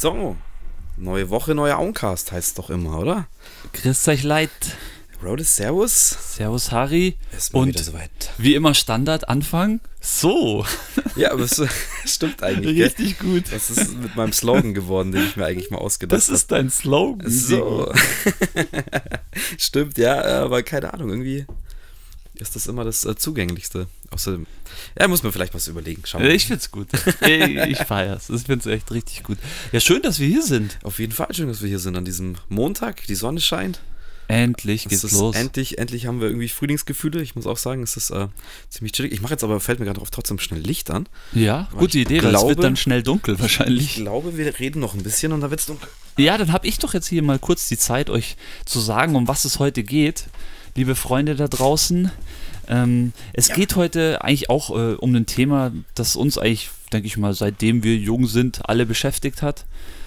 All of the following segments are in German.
So, neue Woche, neuer Auncast heißt es doch immer, oder? Grüß euch leid. Rhodes, Servus. Servus Harry. Ist mal Und wieder soweit. wie immer Standard Anfang. So. Ja, aber es stimmt eigentlich. gell? Richtig gut. Das ist mit meinem Slogan geworden, den ich mir eigentlich mal ausgedacht Das habe. ist dein Slogan. So. Stimmt, ja, aber keine Ahnung, irgendwie ist das immer das äh, Zugänglichste. Außerdem, ja, muss man vielleicht was überlegen. Schauen wir. Ich find's gut. Ich, ich feier's. Ich find's echt richtig gut. Ja, schön, dass wir hier sind. Auf jeden Fall schön, dass wir hier sind an diesem Montag. Die Sonne scheint. Endlich Es geht's ist los. Endlich, endlich haben wir irgendwie Frühlingsgefühle. Ich muss auch sagen, es ist äh, ziemlich chillig. Ich mache jetzt aber, fällt mir gerade drauf, trotzdem schnell Licht an. ja, gute ich Idee, weil es wird dann schnell dunkel Ich wahrscheinlich. glaube, wir reden noch ein bisschen und dann wird's dunkel. Ja, dann habe ich doch jetzt hier mal kurz die Zeit, euch zu sagen, um was es heute geht. Liebe Freunde da draußen, ähm, es Ja. geht heute eigentlich auch äh, um ein Thema, das uns eigentlich, denke ich mal, seitdem wir jung sind, alle beschäftigt hat.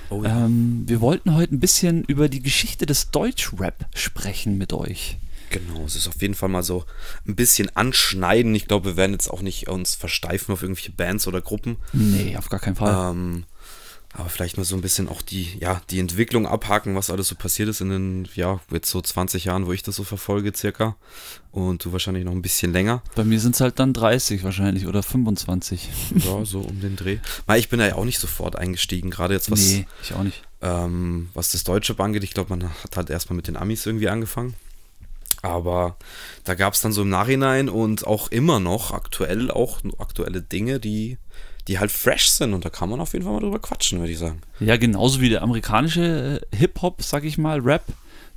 Oh Ähm, wir wollten heute ein bisschen über die Geschichte des Deutschrap sprechen mit euch. Genau, es ist auf jeden Fall mal so ein bisschen anschneiden. Ich glaube, wir werden jetzt auch nicht uns versteifen auf irgendwelche Bands oder Gruppen. Nee, auf gar keinen Fall. Ähm, aber vielleicht mal so ein bisschen auch die, ja, die Entwicklung abhaken, was alles so passiert ist in den, ja, jetzt so 20 Jahren, wo ich das so verfolge, circa. Und du wahrscheinlich noch ein bisschen länger. Bei mir sind es halt dann 30 wahrscheinlich oder 25. Ja, so um den Dreh. Weil ich bin da ja auch nicht sofort eingestiegen, gerade jetzt was, nee, ich auch nicht. ähm, was das Deutsche angeht. Ich glaube, man hat halt erstmal mit den Amis irgendwie angefangen. Aber da gab es dann so im Nachhinein und auch immer noch aktuell auch aktuelle Dinge, die, die halt fresh sind. Und da kann man auf jeden Fall mal drüber quatschen, würde ich sagen. Ja, genauso wie der amerikanische äh, Hip-Hop, sag ich mal, Rap.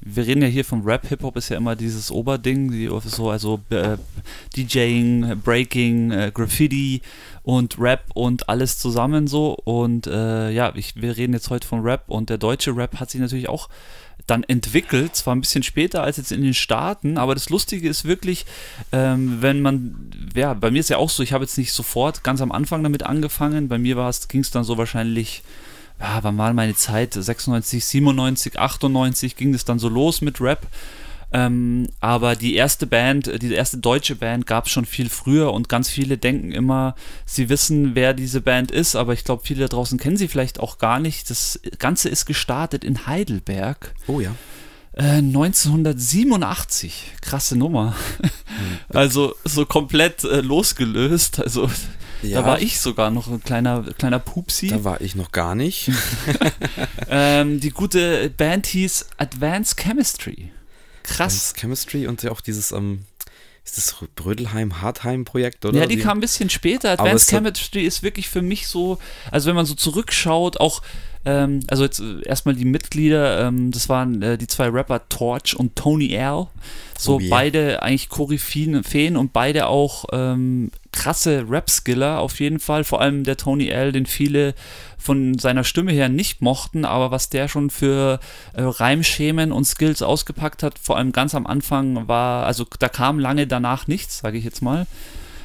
Wir reden ja hier vom Rap. Hip-Hop ist ja immer dieses Oberding, die, so, also äh, DJing, Breaking, äh, Graffiti und Rap und alles zusammen so. Und äh, ja, ich, wir reden jetzt heute vom Rap und der deutsche Rap hat sich natürlich auch dann entwickelt, zwar ein bisschen später als jetzt in den Staaten, aber das Lustige ist wirklich, ähm, wenn man, ja, bei mir ist ja auch so, ich habe jetzt nicht sofort ganz am Anfang damit angefangen, bei mir ging es dann so wahrscheinlich ja, wann war meine Zeit? 96, 97, 98 ging es dann so los mit Rap. Ähm, aber die erste Band, äh, die erste deutsche Band gab es schon viel früher und ganz viele denken immer, sie wissen, wer diese Band ist, aber ich glaube, viele da draußen kennen sie vielleicht auch gar nicht. Das Ganze ist gestartet in Heidelberg Oh ja. äh, 1987. Krasse Nummer. Also so komplett äh, losgelöst. Also Ja. da war ich sogar noch ein kleiner, kleiner Pupsi. Da war ich noch gar nicht. Ähm, die gute Band hieß Advanced Chemistry. Krass. Das Chemistry und ja auch dieses, ähm, ist das Brödelheim-Hartheim-Projekt, oder? Ja, die kam ein bisschen später. Advanced Chemistry ist wirklich für mich so, also wenn man so zurückschaut, auch, ähm, also jetzt äh, erstmal die Mitglieder, ähm, das waren äh, die zwei Rapper Torch und Tony L. So Oh yeah. beide eigentlich Koryphäen und beide auch ähm, krasse Rap-Skiller auf jeden Fall. Vor allem der Tony L, den viele von seiner Stimme her nicht mochten, aber was der schon für äh, Reimschemen und Skills ausgepackt hat, vor allem ganz am Anfang war, also da kam lange danach nichts, sage ich jetzt mal.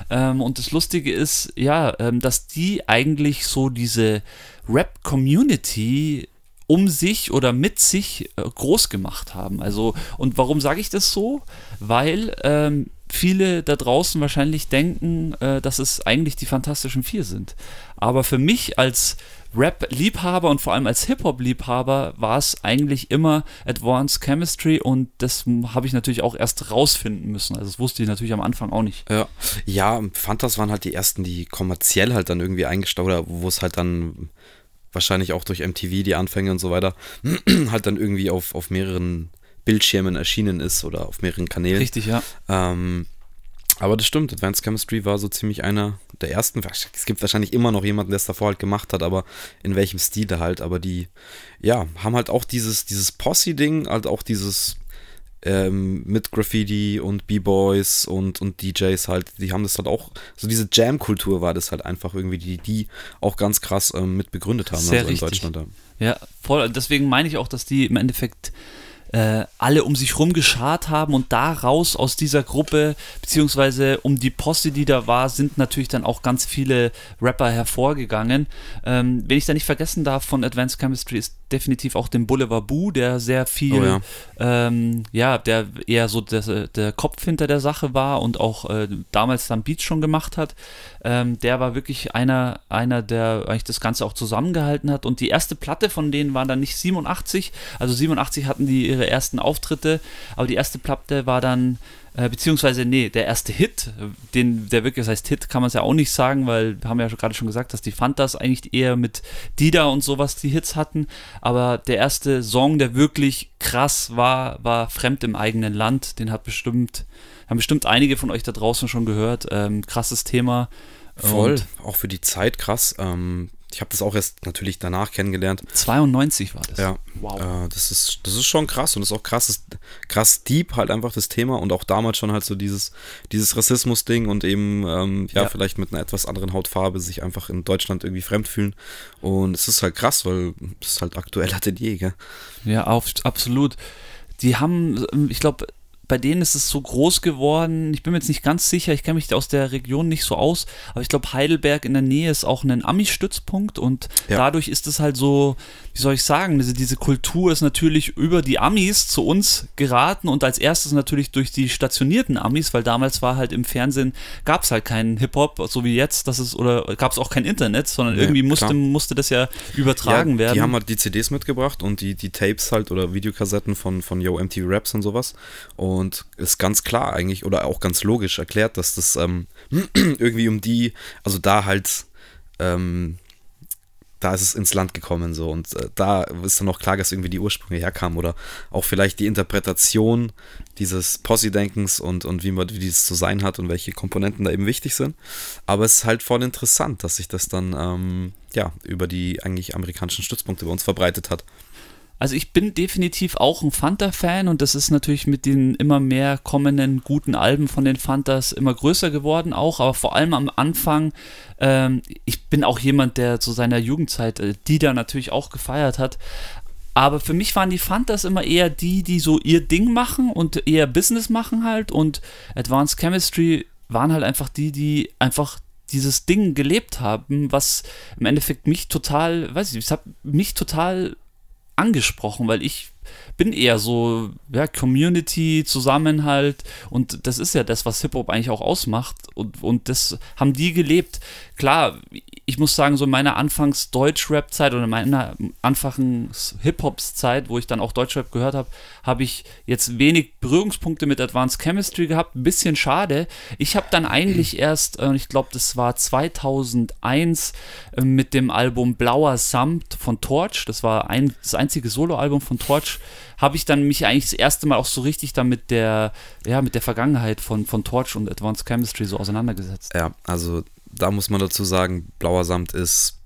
Ähm, und das Lustige ist, ja, ähm, dass die eigentlich so diese Rap-Community um sich oder mit sich äh, groß gemacht haben. Also, und warum sage ich das so? Weil ähm, viele da draußen wahrscheinlich denken, äh, dass es eigentlich die Fantastischen Vier sind. Aber für mich als Rap-Liebhaber und vor allem als Hip-Hop-Liebhaber war es eigentlich immer Advanced Chemistry und das habe ich natürlich auch erst rausfinden müssen. Also das wusste ich natürlich am Anfang auch nicht. Ja, ja, Fantas waren halt die ersten, die kommerziell halt dann irgendwie eingestaut, oder wo es halt dann wahrscheinlich auch durch MTV die Anfänge und so weiter halt dann irgendwie auf, auf mehreren Bildschirmen erschienen ist oder auf mehreren Kanälen. Richtig, ja. Ähm, aber das stimmt, Advanced Chemistry war so ziemlich einer der ersten. Es gibt wahrscheinlich immer noch jemanden, der es davor halt gemacht hat, aber in welchem Stil halt. Aber die, ja, haben halt auch dieses, dieses Posse-Ding, halt auch dieses ähm, mit Graffiti und B-Boys und, und DJs halt, die haben das halt auch, so diese Jam-Kultur war das halt einfach irgendwie, die die auch ganz krass ähm, mit begründet haben, Sehr also in richtig. Deutschland. Da. Ja, voll. Deswegen meine ich auch, dass die im Endeffekt äh, alle um sich rum geschart haben und daraus aus dieser Gruppe, beziehungsweise um die Posse, die da war, sind natürlich dann auch ganz viele Rapper hervorgegangen. Ähm, wenn ich da nicht vergessen darf von Advanced Chemistry ist definitiv auch den Boulevard Boo, der sehr viel, Oh ja. ähm, ja, der eher so der, der Kopf hinter der Sache war und auch äh, damals dann Beats schon gemacht hat. Ähm, der war wirklich einer, einer, der eigentlich das Ganze auch zusammengehalten hat. Und die erste Platte von denen war dann nicht 87, also 87 hatten die ihre ersten Auftritte, aber die erste Platte war dann äh, beziehungsweise, nee, der erste Hit, den, der wirklich, heißt Hit, kann man es ja auch nicht sagen, weil wir haben ja gerade schon gesagt, dass die Fantas eigentlich eher mit Dida und sowas die Hits hatten. Aber der erste Song, der wirklich krass war, war Fremd im eigenen Land. Den hat bestimmt, haben bestimmt einige von euch da draußen schon gehört. Ähm, krasses Thema. Voll, Und auch für die Zeit krass. Ähm, ich habe das auch erst natürlich danach kennengelernt. 92 war das. Ja, Wow. äh, das, ist, das ist schon krass und das ist auch krass, ist, krass deep halt einfach das Thema und auch damals schon halt so dieses, dieses Rassismus-Ding und eben, ähm, ja, Ja. vielleicht mit einer etwas anderen Hautfarbe sich einfach in Deutschland irgendwie fremd fühlen. Und es ist halt krass, weil es ist halt aktueller denn je, gell? Ja, auf, absolut. Die haben, ähm, ich glaube, bei denen ist es so groß geworden. Ich bin mir jetzt nicht ganz sicher, ich kenne mich aus der Region nicht so aus, aber ich glaube, Heidelberg in der Nähe ist auch ein Ami-Stützpunkt und Ja. dadurch ist es halt so, wie soll ich sagen, diese, diese Kultur ist natürlich über die Amis zu uns geraten und als erstes natürlich durch die stationierten Amis, weil damals war halt im Fernsehen, gab es halt keinen Hip-Hop, so wie jetzt, das ist, oder gab es auch kein Internet, sondern Nee, irgendwie musste, klar. musste das ja übertragen ja, werden. Die haben halt die CDs mitgebracht und die, die Tapes halt oder Videokassetten von, von Yo MTV Raps und sowas. Und ist ganz klar eigentlich oder auch ganz logisch erklärt, dass das ähm, irgendwie um die, also da halt, ähm, da ist es ins Land gekommen so und äh, da ist dann auch klar, dass irgendwie die Ursprünge herkamen oder auch vielleicht die Interpretation dieses Posse-Denkens und, und wie man wie dieses zu sein hat und welche Komponenten da eben wichtig sind. Aber es ist halt voll interessant, dass sich das dann ähm, ja über die eigentlich amerikanischen Stützpunkte bei uns verbreitet hat. Also ich bin definitiv auch ein Fanta-Fan und das ist natürlich mit den immer mehr kommenden guten Alben von den Fantas immer größer geworden auch, aber vor allem am Anfang, ähm, ich bin auch jemand, der zu seiner Jugendzeit äh, die da natürlich auch gefeiert hat, aber für mich waren die Fantas immer eher die, die so ihr Ding machen und eher Business machen halt und Advanced Chemistry waren halt einfach die, die einfach dieses Ding gelebt haben, was im Endeffekt mich total, weiß ich, es hat mich total angesprochen, weil ich bin eher so, ja, Community, Zusammenhalt und das ist ja das, was Hip-Hop eigentlich auch ausmacht und, und das haben die gelebt. Klar, ich muss sagen, so in meiner Anfangs-Deutsch-Rap-Zeit oder in meiner Anfangs-Hip-Hops-Zeit, wo ich dann auch Deutschrap gehört habe, habe ich jetzt wenig Berührungspunkte mit Advanced Chemistry gehabt. Ein bisschen schade. Ich habe dann eigentlich erst, äh, ich glaube, das war 2001 äh, mit dem Album Blauer Samt von Torch, das war ein, das einzige Soloalbum von Torch, habe ich dann mich eigentlich das erste Mal auch so richtig dann mit der, ja, mit der Vergangenheit von, von Torch und Advanced Chemistry so auseinandergesetzt. Ja, also da muss man dazu sagen, Blauer Samt ist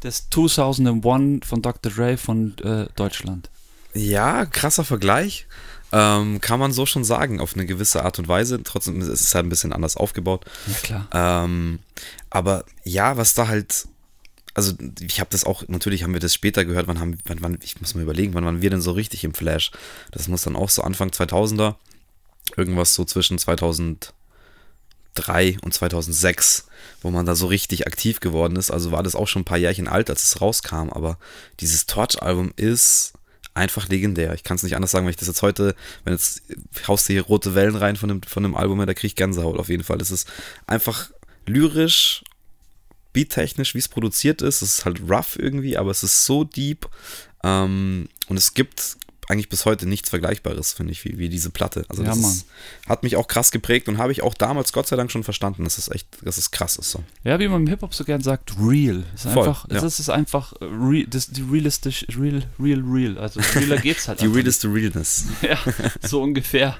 Das 2001 von Dr. Dre von äh, Deutschland. ja krasser Vergleich. Ähm, kann man so schon sagen, auf eine gewisse Art und Weise. Trotzdem ist es halt ein bisschen anders aufgebaut. Ja, klar. Ähm, aber ja, was da halt, also ich habe das auch, natürlich haben wir das später gehört, wann haben, wann, wann, ich muss mal überlegen, wann waren wir denn so richtig im Flash? Das muss dann auch so Anfang 2000er, irgendwas so zwischen 2003 und 2006, wo man da so richtig aktiv geworden ist. Also war das auch schon ein paar Jährchen alt, als es rauskam, aber dieses Torch-Album ist einfach legendär. Ich kann es nicht anders sagen, wenn ich das jetzt heute, wenn jetzt haust du hier rote Wellen rein von dem, von dem Album, her, da kriege ich Gänsehaut auf jeden Fall. Es ist einfach lyrisch, beattechnisch, wie es produziert ist. Es ist halt rough irgendwie, aber es ist so deep. Ähm, und es gibt eigentlich bis heute nichts Vergleichbares, finde ich, wie, wie diese Platte. Also Ja, das ist, hat mich auch krass geprägt und habe ich auch damals Gott sei Dank schon verstanden, dass es echt, dass es krass ist. So. Ja, wie man im Hip-Hop so gern sagt, real. Es Ist Voll, einfach, ja. Das ist einfach äh, real, das, die realistisch, real, real, real. Also realer geht's halt Die einfach realeste Realness. Ja, so ungefähr.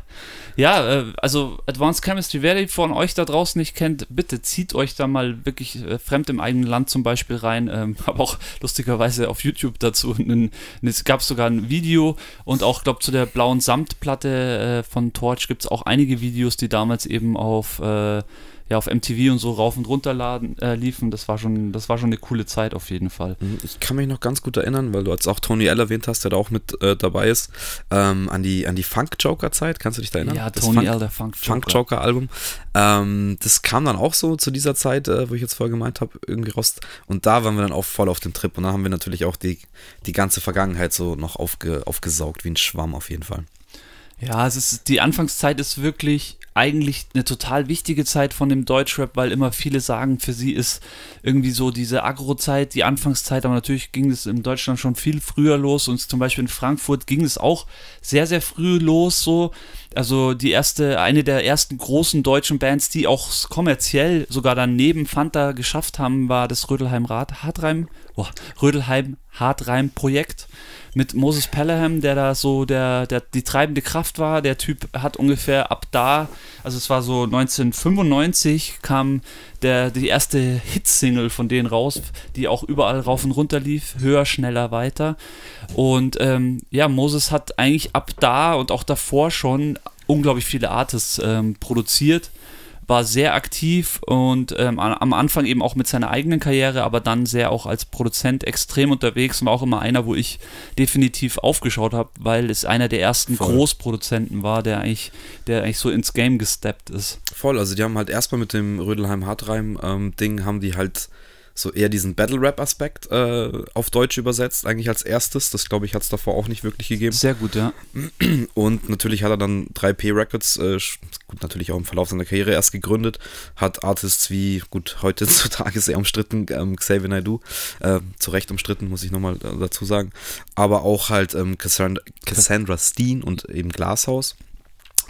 Ja, äh, also Advanced Chemistry, wer die von euch da draußen nicht kennt, bitte zieht euch da mal wirklich äh, fremd im eigenen Land zum Beispiel rein. Ähm, Habe auch lustigerweise auf YouTube dazu, einen, es gab sogar ein Video und auch, glaube zu der blauen Samtplatte äh, von Torch gibt es auch einige Videos, die damals eben auf äh, ja auf MTV und so rauf und runter laden, äh, liefen. Das war schon, das war schon eine coole Zeit auf jeden Fall. Mhm, ich kann mich noch ganz gut erinnern, weil du jetzt auch Tony L erwähnt hast, der da auch mit äh, dabei ist, ähm, an die, an die Funk-Joker-Zeit. Kannst du dich da erinnern? Ja, das Tony Funk, L, der Funk Joker. Funk-Joker-Album. Ähm, das kam dann auch so zu dieser Zeit, äh, wo ich jetzt vorher gemeint habe, irgendwie raus. Und da waren wir dann auch voll auf dem Trip. Und da haben wir natürlich auch die, die ganze Vergangenheit so noch aufge, aufgesaugt, wie ein Schwamm auf jeden Fall. Ja, es ist, die Anfangszeit ist wirklich eigentlich eine total wichtige Zeit von dem Deutschrap, weil immer viele sagen, für sie ist irgendwie so diese Agro-Zeit, die Anfangszeit, aber natürlich ging es in Deutschland schon viel früher los und zum Beispiel in Frankfurt ging es auch sehr, sehr früh los so. Also die erste, eine der ersten großen deutschen Bands, die auch kommerziell sogar dann neben Fanta geschafft haben, war das Rödelheim Hartreim, oh, Rödelheim Hartreim Projekt mit Moses Pelham, der da so der, der, die treibende Kraft war. Der Typ hat ungefähr ab da, also es war so 1995, kam der, die erste Hitsingle von denen raus, die auch überall rauf und runter lief, höher, schneller, weiter. Und ähm, ja, Moses hat eigentlich ab da und auch davor schon unglaublich viele Artists ähm, produziert war sehr aktiv und ähm, am Anfang eben auch mit seiner eigenen Karriere, aber dann sehr auch als Produzent extrem unterwegs und war auch immer einer, wo ich definitiv aufgeschaut habe, weil es einer der ersten Voll. Großproduzenten war, der eigentlich, der eigentlich so ins Game gesteppt ist. Voll, also die haben halt erstmal mit dem Rödelheim Hartreim ähm, haben die halt so eher diesen Battle-Rap-Aspekt äh, auf Deutsch übersetzt, eigentlich als erstes. Das glaube ich, hat es davor auch nicht wirklich gegeben. Sehr gut, ja. Und natürlich hat er dann 3P Records, äh, gut, natürlich auch im Verlauf seiner Karriere erst gegründet, hat Artists wie, gut, heutzutage sehr umstritten, ähm, Xavier Naidoo, äh, zu Recht umstritten, muss ich nochmal äh, dazu sagen, aber auch halt ähm, Cassandra, Cassandra Steen und eben Glashaus.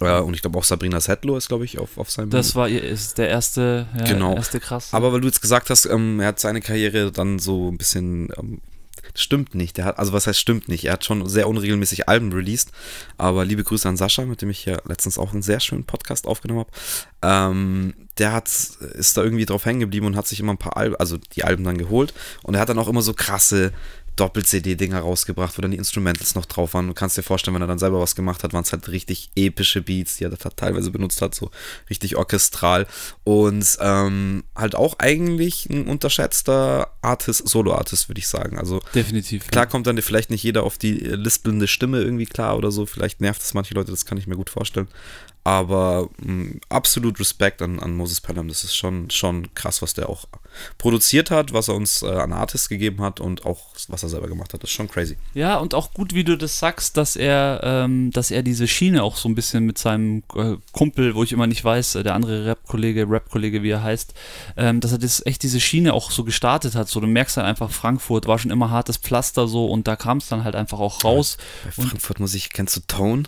Und ich glaube auch Sabrina Settler ist, glaube ich, auf, auf seinem. Das war ist der erste, ja, genau. erste krass. Aber weil du jetzt gesagt hast, ähm, er hat seine Karriere dann so ein bisschen. Ähm, stimmt nicht. Der hat, also was heißt stimmt nicht? Er hat schon sehr unregelmäßig Alben released. Aber liebe Grüße an Sascha, mit dem ich ja letztens auch einen sehr schönen Podcast aufgenommen habe. Ähm, der hat, ist da irgendwie drauf hängen geblieben und hat sich immer ein paar Alben, also die Alben dann geholt. Und er hat dann auch immer so krasse Doppel-CD-Dinger rausgebracht, wo dann die Instrumentals noch drauf waren. Du kannst dir vorstellen, wenn er dann selber was gemacht hat, waren es halt richtig epische Beats, die er da teilweise benutzt hat, so richtig orchestral. Und ähm, halt auch eigentlich ein unterschätzter Artist, Solo-Artist, würde ich sagen. Also definitiv. Klar ja. kommt dann vielleicht nicht jeder auf die lispelnde Stimme irgendwie klar oder so. Vielleicht nervt es manche Leute, das kann ich mir gut vorstellen. Aber mh, mm, absolut Respekt an, an Moses Pelham. Das ist schon, schon krass, was der auch produziert hat, was er uns äh, an Artists gegeben hat und auch was er selber gemacht hat. Das ist schon crazy. Ja, und auch gut, wie du das sagst, dass er, ähm, dass er diese Schiene auch so ein bisschen mit seinem äh, Kumpel, wo ich immer nicht weiß, äh, der andere Rap-Kollege, Rap-Kollege, wie er heißt, ähm, dass er das echt diese Schiene auch so gestartet hat. So, du merkst dann einfach, Frankfurt war schon immer hartes Pflaster so und da kam es dann halt einfach auch raus. Bei Frankfurt muss ich, kennst du Tone?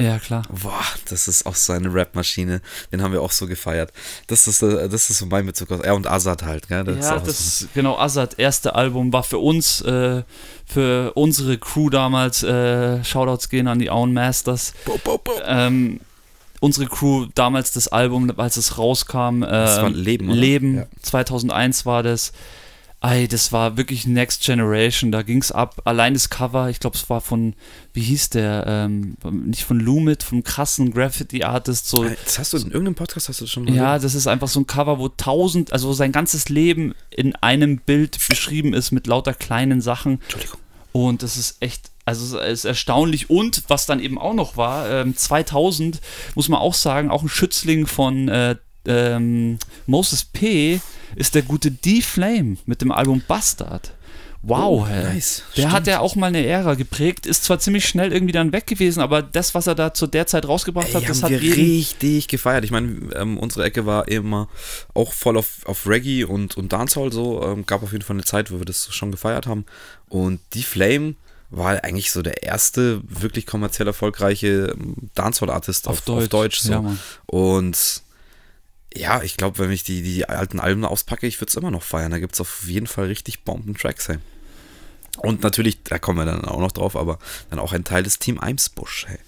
Ja, klar. Boah, das ist auch so eine Rap-Maschine. Den haben wir auch so gefeiert. Das ist, äh, das ist so mein Bezug aus. Er und Azad halt, gell? Das ja, das, so. genau, Azad, erste Album war für uns, äh, für unsere Crew damals, äh, Shoutouts gehen an die Auen Masters. Bo, bo, bo. Ähm, unsere Crew damals das Album, als es rauskam, äh, das war Leben, oder? Leben, ja. 2001 war das. Ey, das war wirklich Next Generation, da ging es ab. Allein das Cover, ich glaube, es war von, wie hieß der, ähm, nicht von Lumit, vom krassen Graffiti-Artist. So. Das hast du in irgendeinem Podcast hast du schon mal Ja, das ist einfach so ein Cover, wo tausend, also sein ganzes Leben in einem Bild beschrieben ist mit lauter kleinen Sachen. Entschuldigung. Und das ist echt also es ist erstaunlich. Und was dann eben auch noch war, ähm, 2000, muss man auch sagen, auch ein Schützling von äh, ähm, Moses P ist der gute D-Flame mit dem Album Bastard. Wow, oh, nice. Der Stimmt. hat ja auch mal eine Ära geprägt, ist zwar ziemlich schnell irgendwie dann weg gewesen, aber das, was er da zu der Zeit rausgebracht Ey, hat, das hat wir richtig gefeiert. Ich meine, ähm, unsere Ecke war immer auch voll auf, auf Reggae und, und Dancehall so. Ähm, gab auf jeden Fall eine Zeit, wo wir das schon gefeiert haben. Und die Flame war eigentlich so der erste wirklich kommerziell erfolgreiche ähm, Dancehall-Artist auf, auf, Deutsch. Auf Deutsch so. ja, und ja, ich glaube, wenn ich die, die alten Alben auspacke, ich würde es immer noch feiern. Da gibt es auf jeden Fall richtig Bomben-Tracks, hey. Und natürlich, da kommen wir dann auch noch drauf, aber dann auch ein Teil des Team Eimsbusch, hey.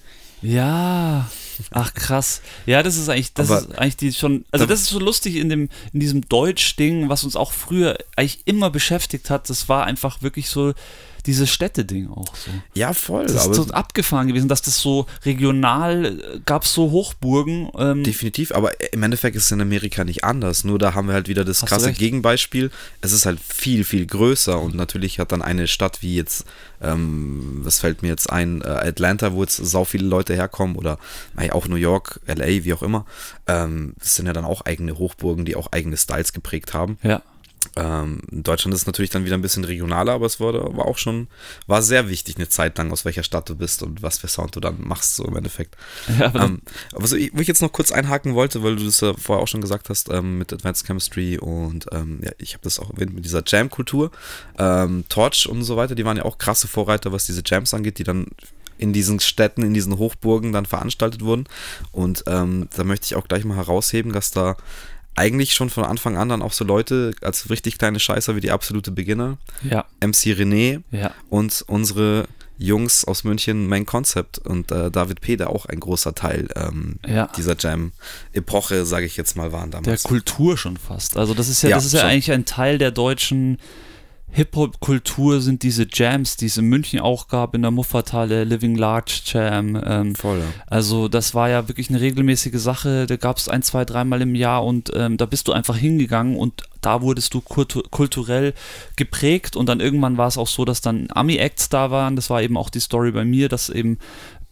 Ja, Ach krass. Ja, das ist eigentlich, das Aber- ist eigentlich die schon, also Da- das ist so lustig in dem, in diesem Deutsch-Ding, was uns auch früher eigentlich immer beschäftigt hat. Das war einfach wirklich so dieses Städte-Ding auch so. Ja, voll. Das ist so abgefahren gewesen, dass das so regional gab es so Hochburgen. Ähm, Definitiv, aber im Endeffekt ist es in Amerika nicht anders. Nur da haben wir halt wieder das krasse. Gegenbeispiel. Es ist halt viel, viel größer und natürlich hat dann eine Stadt wie jetzt, ähm, was fällt mir jetzt ein, äh, Atlanta, wo jetzt sau viele Leute herkommen oder naja, auch New York, LA, wie auch immer. Ähm, das sind ja dann auch eigene Hochburgen, die auch eigene Styles geprägt haben. ja. Ähm, in Deutschland ist es natürlich dann wieder ein bisschen regionaler, aber es war, war auch schon, war sehr wichtig eine Zeit lang, aus welcher Stadt du bist und was für Sound du dann machst, so im Endeffekt. ja aber Ähm, was ich, wo ich jetzt noch kurz einhaken wollte, weil du das ja vorher auch schon gesagt hast ähm, mit Advanced Chemistry und ähm, ja, ich habe das auch erwähnt mit dieser Jam-Kultur. Ähm, Torch und so weiter, die waren ja auch krasse Vorreiter, was diese Jams angeht, die dann in diesen Städten, in diesen Hochburgen dann veranstaltet wurden. Und ähm, da möchte ich auch gleich mal herausheben, dass da eigentlich schon von Anfang an dann auch so Leute als richtig kleine Scheißer wie die absolute Beginner, ja, MC René, ja. und unsere Jungs aus München Main Concept und äh, David P., der auch ein großer Teil ähm, Ja. dieser Jam-Epoche, sage ich jetzt mal, waren der damals. Kultur schon fast. Also das ist ja, Ja, das ist ja eigentlich ein Teil der deutschen Hip-Hop-Kultur sind diese Jams, die es in München auch gab, in der Muffathalle, Living Large Jam. Ähm, Voll, ja. also das war ja wirklich eine regelmäßige Sache, da gab es ein, zwei, dreimal im Jahr und ähm, da bist du einfach hingegangen und da wurdest du kultu kulturell geprägt und dann irgendwann war es auch so, dass dann Ami-Acts da waren, das war eben auch die Story bei mir, dass eben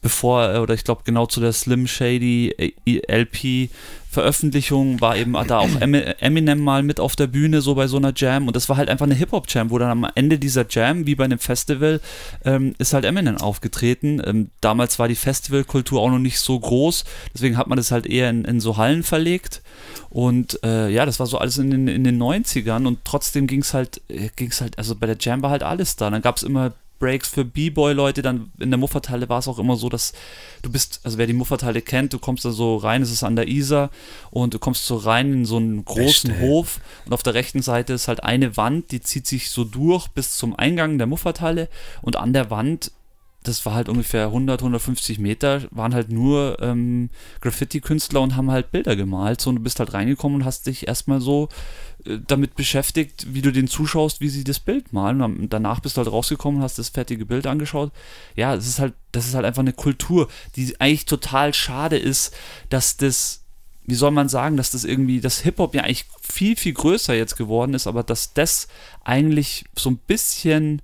bevor, äh, oder ich glaube genau zu der Slim Shady äh, LP Veröffentlichung war eben da auch Emi- Eminem mal mit auf der Bühne, so bei so einer Jam. Und das war halt einfach eine Hip-Hop-Jam, wo dann am Ende dieser Jam, wie bei einem Festival, ähm, ist halt Eminem aufgetreten. Ähm, damals war die Festivalkultur auch noch nicht so groß, deswegen hat man das halt eher in, in so Hallen verlegt. Und äh, ja, das war so alles in den, in den 90ern und trotzdem ging es halt, äh, ging's halt, also bei der Jam war halt alles da. Dann gab es immer Breaks für B-Boy-Leute, dann in der Muffathalle war es auch immer so, dass du bist, also wer die Muffathalle kennt, du kommst da so rein, es ist an der Isar und du kommst so rein in so einen großen Beste. Hof und auf der rechten Seite ist halt eine Wand, die zieht sich so durch bis zum Eingang der Muffathalle und an der Wand das war halt ungefähr 100, 150 Meter, waren halt nur ähm, Graffiti-Künstler und haben halt Bilder gemalt. So, und du bist halt reingekommen und hast dich erstmal so damit beschäftigt, wie du den zuschaust, wie sie das Bild malen. Und danach bist du halt rausgekommen und hast das fertige Bild angeschaut. Ja, das ist halt, das ist halt einfach eine Kultur, die eigentlich total schade ist, dass das wie soll man sagen, dass das irgendwie, dass Hip-Hop ja eigentlich viel, viel größer jetzt geworden ist, aber dass das eigentlich so ein bisschen,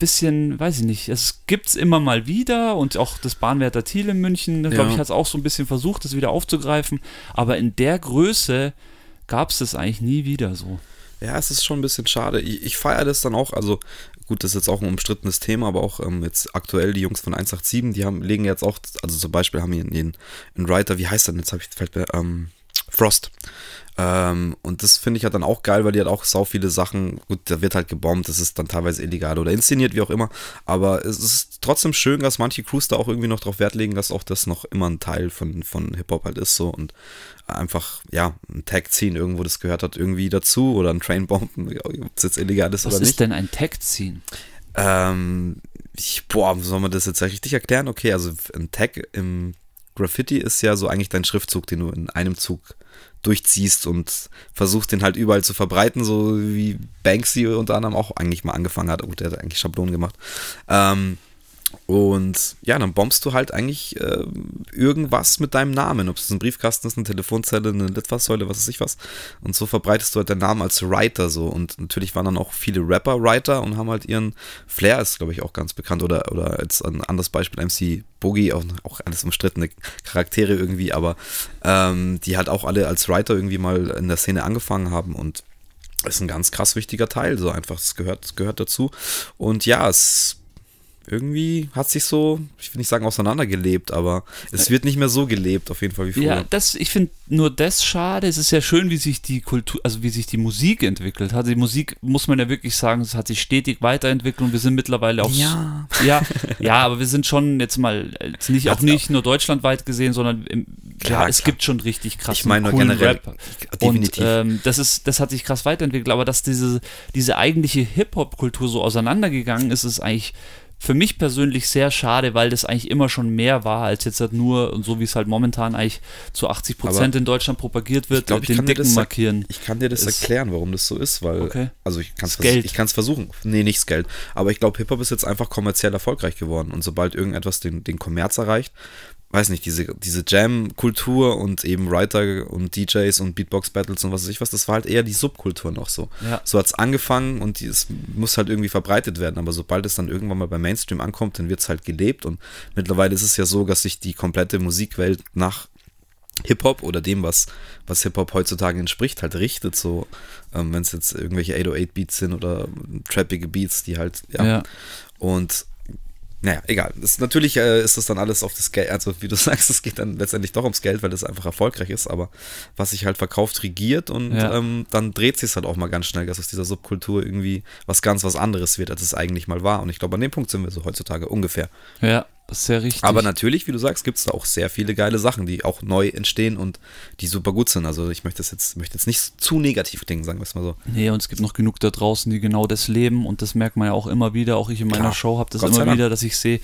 bisschen, weiß ich nicht, es gibt es immer mal wieder und auch das Bahnwärter Thiel in München, glaube Ja. ich, hat es auch so ein bisschen versucht, das wieder aufzugreifen, aber in der Größe gab es das eigentlich nie wieder so. Ja, es ist schon ein bisschen schade. Ich, ich feiere das dann auch, also gut, das ist jetzt auch ein umstrittenes Thema, aber auch ähm, jetzt aktuell die Jungs von 187, die haben, legen jetzt auch, also zum Beispiel haben hier einen, einen Writer, wie heißt der denn jetzt, hab ich, fällt mir, ähm, Frost. Ähm, und das finde ich halt dann auch geil, weil die hat auch sau viele Sachen, gut, da wird halt gebombt, das ist dann teilweise illegal oder inszeniert, wie auch immer, aber es ist trotzdem schön, dass manche Crews da auch irgendwie noch drauf Wert legen, dass auch das noch immer ein Teil von, von Hip-Hop halt ist so und einfach, ja, ein Tag ziehen irgendwo, das gehört hat irgendwie dazu oder ein Train bomben, ob es jetzt illegal ist Was oder ist nicht. denn ein Tag-Scene? Ähm, ich, boah, soll man das jetzt richtig erklären? Okay, also ein Tag im Graffiti ist ja so eigentlich dein Schriftzug, den du in einem Zug durchziehst und versuchst den halt überall zu verbreiten, so wie Banksy unter anderem auch eigentlich mal angefangen hat. Gut, der hat eigentlich Schablonen gemacht. Ähm, und ja, dann bombst du halt eigentlich äh, irgendwas mit deinem Namen. Ob es ein Briefkasten ist, eine Telefonzelle, eine Litfaßsäule, was weiß ich was. Und so verbreitest du halt deinen Namen als Writer so. Und natürlich waren dann auch viele Rapper Writer und haben halt ihren Flair, ist glaube ich auch ganz bekannt. Oder, oder als ein anderes Beispiel MC Boogie, auch, auch alles umstrittene Charaktere irgendwie, aber ähm, die halt auch alle als Writer irgendwie mal in der Szene angefangen haben und ist ein ganz krass wichtiger Teil, so einfach, das gehört, gehört dazu. Und ja, es irgendwie hat sich so, ich will nicht sagen auseinandergelebt, aber es wird nicht mehr so gelebt, auf jeden Fall wie früher. Ja, das, ich finde nur das schade. Es ist ja schön, wie sich die Kultur, also wie sich die Musik entwickelt hat. Die Musik, muss man ja wirklich sagen, es hat sich stetig weiterentwickelt und wir sind mittlerweile auch. Ja. Ja, ja, aber wir sind schon jetzt mal, jetzt nicht, auch nicht nur deutschlandweit gesehen, sondern im, Klar, ja, es klar. gibt schon richtig krass Ich meine nur generell, definitiv. Und ähm, das, ist, das hat sich krass weiterentwickelt, aber dass diese, diese eigentliche Hip-Hop-Kultur so auseinandergegangen ist, ist eigentlich für mich persönlich sehr schade, weil das eigentlich immer schon mehr war, als jetzt halt nur, und so wie es halt momentan eigentlich zu 80 Prozent in Deutschland propagiert wird, ich glaub, ich den kann dir Dicken das- markieren. Ich kann dir das Ist- erklären, warum das so ist, weil, Okay. also ich kann es versuchen. Nee, nicht das Geld. Aber ich glaube, Hip-Hop ist jetzt einfach kommerziell erfolgreich geworden. Und sobald irgendetwas den, den Kommerz erreicht, weiß nicht, diese, diese Jam-Kultur und eben Writer und DJs und Beatbox-Battles und was weiß ich was, das war halt eher die Subkultur noch so. Ja. So hat es angefangen und es muss halt irgendwie verbreitet werden. Aber sobald es dann irgendwann mal beim Mainstream ankommt, dann wird es halt gelebt. Und mittlerweile ist es ja so, dass sich die komplette Musikwelt nach Hip-Hop oder dem, was, was Hip-Hop heutzutage entspricht, halt richtet. So, ähm, wenn es jetzt irgendwelche 808-Beats sind oder trappige Beats, die halt, ja. Ja. Und naja, egal. Das, natürlich äh, ist das dann alles auf das Geld, also wie du sagst, es geht dann letztendlich doch ums Geld, weil das einfach erfolgreich ist, aber was sich halt verkauft, regiert und Ja. ähm, dann dreht sich halt auch mal ganz schnell, dass aus dieser Subkultur irgendwie was ganz was anderes wird, als es eigentlich mal war. Und ich glaube, an dem Punkt sind wir so heutzutage ungefähr. Ja, das ist sehr richtig. Aber natürlich, wie du sagst, gibt es da auch sehr viele geile Sachen, die auch neu entstehen und die super gut sind. Also ich möchte das jetzt, möchte jetzt nicht zu negativ klingen, sagen wir es mal so. Nee, und es gibt noch genug da draußen, die genau das leben und das merkt man ja auch immer wieder. Auch ich in meiner Klar, Show habe das Gott immer wieder, dass ich sehe,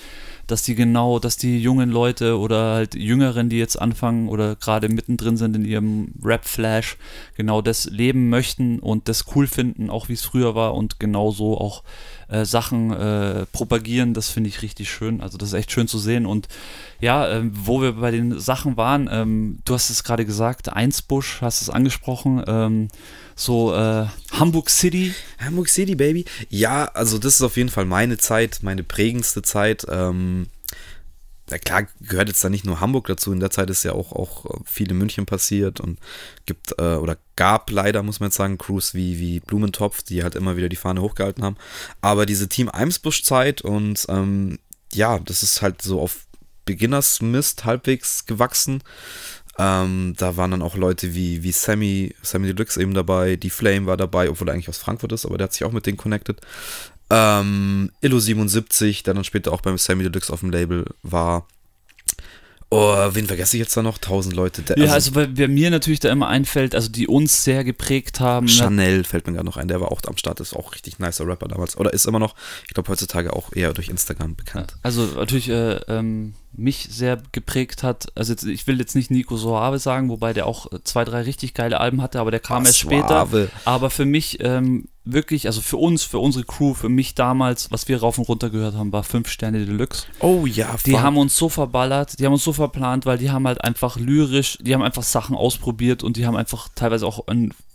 dass die genau, dass die jungen Leute oder halt Jüngeren, die jetzt anfangen oder gerade mittendrin sind in ihrem Rap-Flash, genau das leben möchten und das cool finden, auch wie es früher war und genauso auch äh, Sachen äh, propagieren. Das finde ich richtig schön. Also das ist echt schön zu sehen. Und ja, ähm, wo wir bei den Sachen waren, ähm, du hast es gerade gesagt, Einsbusch, hast es angesprochen, ähm, so äh, Hamburg City. Hamburg City, Baby. Ja, also das ist auf jeden Fall meine Zeit, meine prägendste Zeit. Ähm, ja klar gehört jetzt da nicht nur Hamburg dazu. In der Zeit ist ja auch, auch viel in München passiert und gibt äh, oder gab leider, muss man jetzt sagen, Crews wie, wie Blumentopf, die halt immer wieder die Fahne hochgehalten haben. Aber diese Team Eimsbusch-Zeit und ähm, ja, das ist halt so auf Beginners-Mist halbwegs gewachsen. Ähm, da waren dann auch Leute wie, wie Sammy, Sammy Deluxe eben dabei, die Flame war dabei, obwohl er eigentlich aus Frankfurt ist, aber der hat sich auch mit denen connected. Ähm, Illo 77, der dann später auch beim Sammy Deluxe auf dem Label war. Oh, wen vergesse ich jetzt da noch? Tausend Leute. Der, Ja, also, weil wer mir natürlich da immer einfällt, also die uns sehr geprägt haben. ne? Chanel fällt mir gerade noch ein, der war auch am Start, ist auch richtig nicer Rapper damals. Oder ist immer noch, ich glaube heutzutage auch eher durch Instagram bekannt. Also natürlich äh, ähm, mich sehr geprägt hat, also jetzt, ich will jetzt nicht Nico Soave sagen, wobei der auch äh, zwei, drei richtig geile Alben hatte, aber der kam erst später. Suave. Aber für mich ähm, wirklich, also für uns, für unsere Crew, für mich damals, was wir rauf und runter gehört haben, war 5 Sterne Deluxe. Oh ja, Die haben uns so verballert, die haben uns so verplant, weil die haben halt einfach lyrisch, die haben einfach Sachen ausprobiert und die haben einfach teilweise auch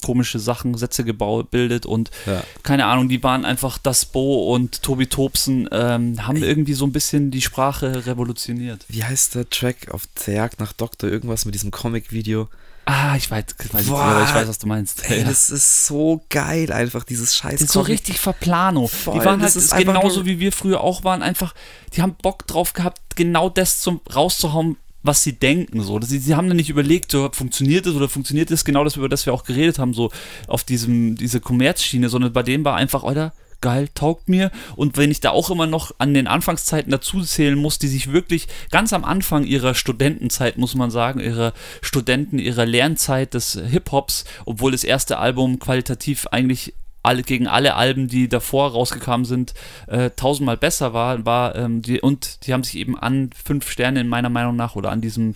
komische Sachen, Sätze gebaut, bildet und Ja. keine Ahnung, die waren einfach das Bo und Tobi Tobsen, ähm, haben irgendwie so ein bisschen die Sprache revolutioniert. Wie heißt der Track auf der Jagd nach Doktor? Irgendwas mit diesem Comic-Video. Ah, ich weiß, ich weiß, Boah. ich weiß, was du meinst. Ey, Ja. das ist so geil, einfach dieses scheiß Das ist so richtig verplano. Voll, die waren das halt ist genauso wie wir früher auch waren, einfach, die haben Bock drauf gehabt, genau das zum rauszuhauen, was sie denken. So. Sie, sie haben dann nicht überlegt, so, funktioniert das oder funktioniert das, genau das, über das wir auch geredet haben, so auf diesem, diese Kommerzschiene, sondern bei dem war einfach, oder? Geil, taugt mir. Und wenn ich da auch immer noch an den Anfangszeiten dazu zählen muss, die sich wirklich ganz am Anfang ihrer Studentenzeit, muss man sagen, ihrer Studenten, ihrer Lernzeit des Hip-Hops, obwohl das erste Album qualitativ eigentlich alle, gegen alle Alben, die davor rausgekommen sind, äh, tausendmal besser war, war ähm, die, und die haben sich eben an fünf Sterne in meiner Meinung nach oder an diesem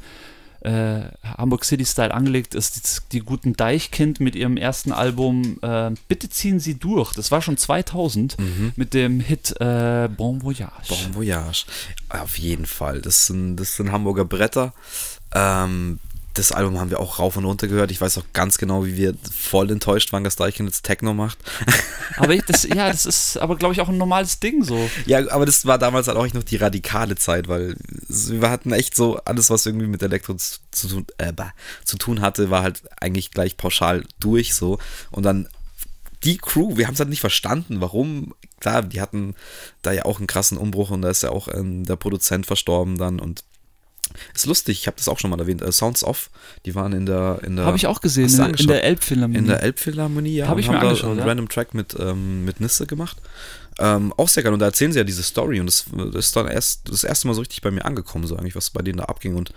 äh, Hamburg City Style angelegt ist die, die guten Deichkind mit ihrem ersten Album äh, Bitte ziehen Sie durch. Das war schon 2000 mit dem Hit äh, Bon Voyage. Bon Voyage. Auf jeden Fall. Das sind, das sind Hamburger Bretter. Ähm, das Album haben wir auch rauf und runter gehört. Ich weiß auch ganz genau, wie wir voll enttäuscht waren, dass Deichkind jetzt Techno macht. Aber ich, das, ja, das ist aber glaube ich auch ein normales Ding so. Ja, aber das war damals halt auch noch die radikale Zeit, weil wir hatten echt so alles, was irgendwie mit Elektro zu, zu, tun- äh, zu tun hatte, war halt eigentlich gleich pauschal durch so. Und dann die Crew, wir haben es halt nicht verstanden, warum. Klar, die hatten da ja auch einen krassen Umbruch und da ist ja auch ähm, der Produzent verstorben dann und ist lustig, ich habe das auch schon mal erwähnt. Äh, Sounds Off, die waren in der in der Habe ich auch gesehen in, in der Elbphilharmonie. in der Elbphilharmonie, ja. Hab und ich haben mir da angeschaut, einen ja. random Track mit, ähm, mit Nisse gemacht. Ähm, auch sehr geil. Und da erzählen sie ja diese Story und das, das ist dann erst das erste Mal so richtig bei mir angekommen, so eigentlich, was bei denen da abging. Und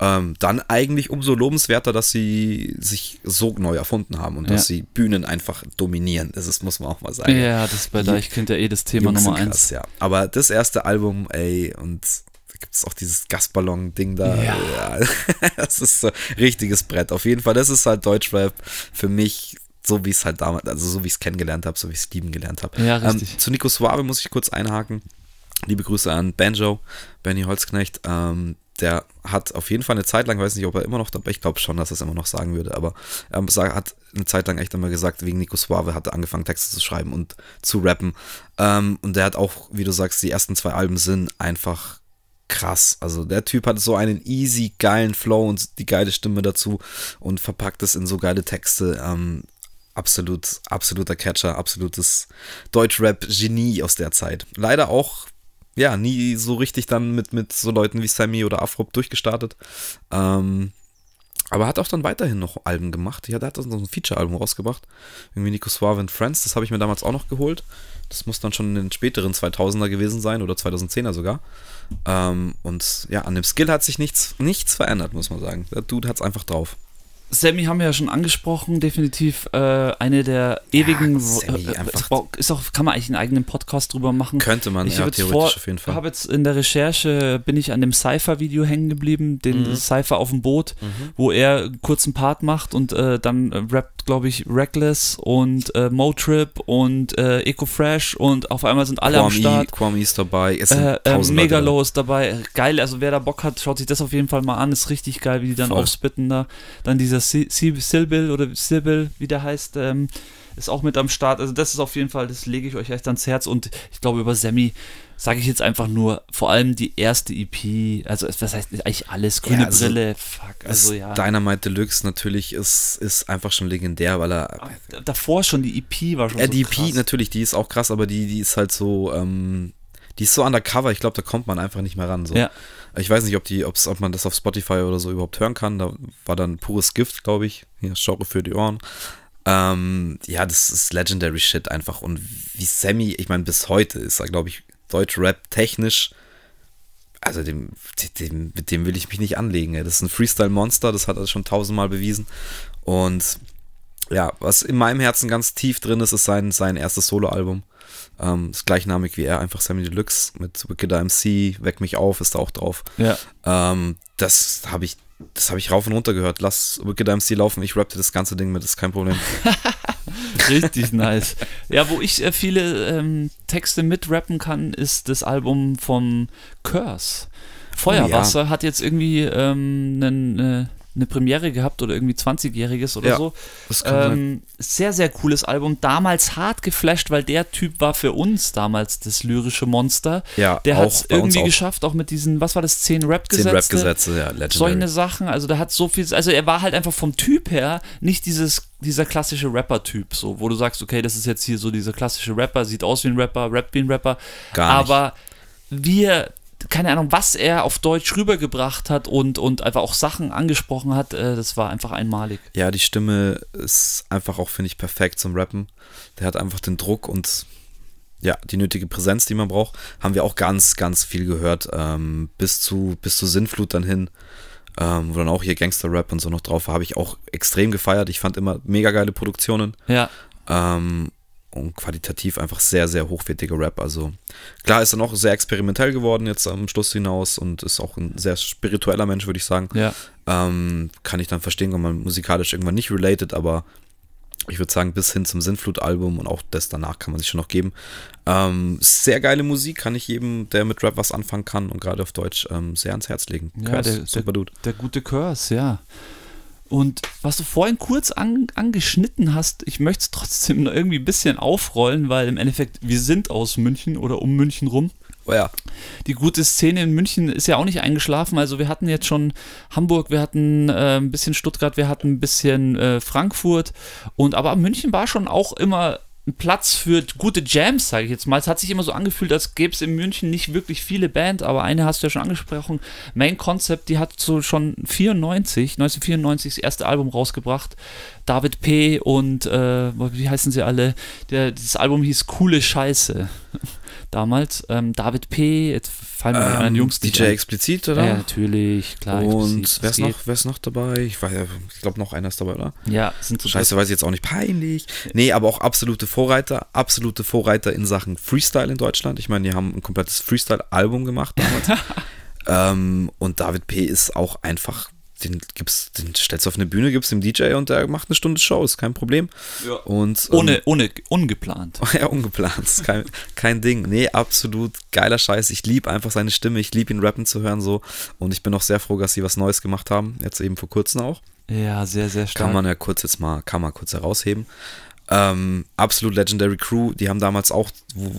ähm, dann eigentlich umso lobenswerter, dass sie sich so neu erfunden haben und Ja. dass sie Bühnen einfach dominieren. Das ist, muss man auch mal sagen. Ja, das ist bei Deichkind ja eh das Thema Jungs Nummer eins. krass, ja. Aber das erste Album, ey, und da gibt es auch dieses Gasballon-Ding da. Ja. Ja. das ist so richtiges Brett. Auf jeden Fall, das ist halt Deutschrap für mich, so wie ich es halt damals, also so wie ich es kennengelernt habe, so wie ich es lieben gelernt habe. Ja, Ähm, richtig. zu Nico Suave muss ich kurz einhaken. Liebe Grüße an Banjo, Benny Holzknecht. Ähm, der hat auf jeden Fall eine Zeit lang, weiß nicht, ob er immer noch dabei, ich glaube schon, dass er es immer noch sagen würde, aber er sag- hat eine Zeit lang echt einmal gesagt, wegen Nico Suave hat er angefangen, Texte zu schreiben und zu rappen. Ähm, und der hat auch, wie du sagst, die ersten zwei Alben sind einfach krass. Also der Typ hat so einen easy, geilen Flow und die geile Stimme dazu und verpackt es in so geile Texte. Ähm, absolut, absoluter Catcher, absolutes Deutschrap-Genie aus der Zeit. Leider auch, ja, nie so richtig dann mit, mit so Leuten wie Sammy oder Afrop durchgestartet. Ähm, aber hat auch dann weiterhin noch Alben gemacht. Ja, der hat dann so ein Feature-Album rausgebracht. Irgendwie Nico Suave and Friends, das habe ich mir damals auch noch geholt. Das muss dann schon in den späteren 2000er gewesen sein oder 2010er sogar. Ähm, und ja, an dem Skill hat sich nichts, nichts verändert, muss man sagen. Der Dude hat es einfach drauf. Sammy haben wir ja schon angesprochen, definitiv äh, eine der ewigen. Ja, Sammy, äh, äh, ist auch, kann man eigentlich einen eigenen Podcast drüber machen. Könnte man, ich ja, habe theoretisch vor, auf jeden Fall. hab jetzt in der Recherche, bin ich an dem Cypher-Video hängen geblieben, den Mhm. Cypher auf dem Boot, wo er einen kurzen Part macht und äh, dann äh, rappt, glaube ich, Reckless und äh, Motrip und äh, Eco Fresh und auf einmal sind alle am Kwame, Start. Kwame ist dabei. Es sind Äh, äh, Megalo ist dabei. Geil, also wer da Bock hat, schaut sich das auf jeden Fall mal an. Ist richtig geil, wie die dann Voll. aufspitten da. Dann dieser Si- Si- Silbil oder Sibyl, wie der heißt, ähm, ist auch mit am Start. Also das ist auf jeden Fall, das lege ich euch echt ans Herz. Und ich glaube, über Sammy sage ich jetzt einfach nur, vor allem die erste EP, also was heißt eigentlich alles, grüne Ja, also, Brille, fuck, also ja. Dynamite Deluxe natürlich ist, ist einfach schon legendär, weil er. D- Davor schon, die EP war schon Ja, so die krass. EP natürlich, die ist auch krass, aber die, die ist halt so, ähm, die ist so undercover, ich glaube, da kommt man einfach nicht mehr ran. So. Ja. Ich weiß nicht, ob, die, ob's, ob man das auf Spotify oder so überhaupt hören kann. Da war dann pures Gift, glaube ich. Hier, Genre für die Ohren. Ähm, ja, das ist Legendary Shit einfach. Und wie Sammy, ich meine, bis heute ist er, glaube ich, Deutsch-Rap technisch. Also dem, dem, mit dem will ich mich nicht anlegen. Ey. Das ist ein Freestyle-Monster, das hat er schon tausendmal bewiesen. Und ja, was in meinem Herzen ganz tief drin ist, ist sein, sein erstes Soloalbum. Ähm, ist gleichnamig wie er, einfach Sammy Deluxe mit Wicked MC, Weck mich auf, ist da auch drauf. Ja. Ähm, das habe ich, das habe ich rauf und runter gehört. Lass Wicked MC laufen, ich rappte das ganze Ding mit, ist kein Problem. Richtig nice. Ja, wo ich äh, viele ähm, Texte mitrappen kann, ist das Album vom Curse. Feuerwasser hat jetzt irgendwie ähm, einen, äh, eine Premiere gehabt oder irgendwie 20-jähriges oder Ja, so. Ähm, sehr, sehr cooles Album. Damals hart geflasht, weil der Typ war für uns damals das lyrische Monster. Ja, Der hat es irgendwie auch. geschafft, auch mit diesen, was war das, 10 Zehn Rap-Gesetze? Rap-Gesetze, ja, Legendary. solche Sachen, also der hat so viel, also er war halt einfach vom Typ her nicht dieses, dieser klassische Rapper-Typ, so, wo du sagst, okay, das ist jetzt hier so dieser klassische Rapper, sieht aus wie ein Rapper, rappt wie ein Rapper, Gar nicht. aber wir, keine Ahnung, was er auf Deutsch rübergebracht hat und, und einfach auch Sachen angesprochen hat, äh, das war einfach einmalig. Ja, die Stimme ist einfach auch, finde ich, perfekt zum Rappen. Der hat einfach den Druck und ja, die nötige Präsenz, die man braucht. Haben wir auch ganz, ganz viel gehört. Ähm, bis, zu, bis zu Sinnflut dann hin, ähm, wo dann auch hier Gangster-Rap und so noch drauf war, habe ich auch extrem gefeiert. Ich fand immer mega geile Produktionen. Ja, Ähm, und qualitativ einfach sehr, sehr hochwertiger Rap. Also klar ist er noch sehr experimentell geworden jetzt am Schluss hinaus und ist auch ein sehr spiritueller Mensch, würde ich sagen. ja. Ähm, kann ich dann verstehen, wenn man musikalisch irgendwann nicht related, aber ich würde sagen, bis hin zum Sinnflut-Album und auch das danach kann man sich schon noch geben. Ähm, sehr geile Musik, kann ich jedem, der mit Rap was anfangen kann und gerade auf Deutsch ähm, sehr ans Herz legen. Ja, Curse, der- super Dude. Der gute Curse, ja. Und was du vorhin kurz an, angeschnitten hast, ich möchte es trotzdem noch irgendwie ein bisschen aufrollen, weil im Endeffekt, wir sind aus München oder um München rum. Oh ja, Die gute Szene in München ist ja auch nicht eingeschlafen. Also wir hatten jetzt schon Hamburg, wir hatten äh, ein bisschen Stuttgart, wir hatten ein bisschen äh, Frankfurt. Und aber München war schon auch immer Platz für gute Jams, sage ich jetzt mal. Es hat sich immer so angefühlt, als gäbe es in München nicht wirklich viele Bands, aber eine hast du ja schon angesprochen. Main Concept, die hat so schon 94, 1994 das erste Album rausgebracht. David P. und, äh, wie heißen sie alle? Der, das Album hieß Coole Scheiße. Damals. Ähm, David P., jetzt fallen mir die anderen Jungs nicht DJ ein. explizit, oder? Ja, natürlich, klar. Und wer ist noch, wer ist noch dabei? Ich, weiß ich glaube, noch einer ist dabei, oder? Ja, sind so Scheiße, weiß ich jetzt auch nicht. Peinlich. Nee, aber auch absolute Vorreiter. Absolute Vorreiter in Sachen Freestyle in Deutschland. Ich meine, die haben ein komplettes Freestyle-Album gemacht damals. ähm, und David P. ist auch einfach, den gibt's, den stellst du auf eine Bühne, gibst dem DJ und der macht eine Stunde Show, ist kein Problem. Ja. Und, ähm, Ohne, ohne, ungeplant. Ja, ungeplant. Ist kein, kein Ding. Nee, absolut geiler Scheiß. Ich liebe einfach seine Stimme. Ich liebe ihn rappen zu hören so. Und ich bin auch sehr froh, dass sie was Neues gemacht haben. Jetzt eben vor kurzem auch. Ja, sehr, sehr stark. Kann man ja kurz jetzt mal, kann man kurz herausheben. Ähm, absolut Legendary Crew. Die haben damals auch wo,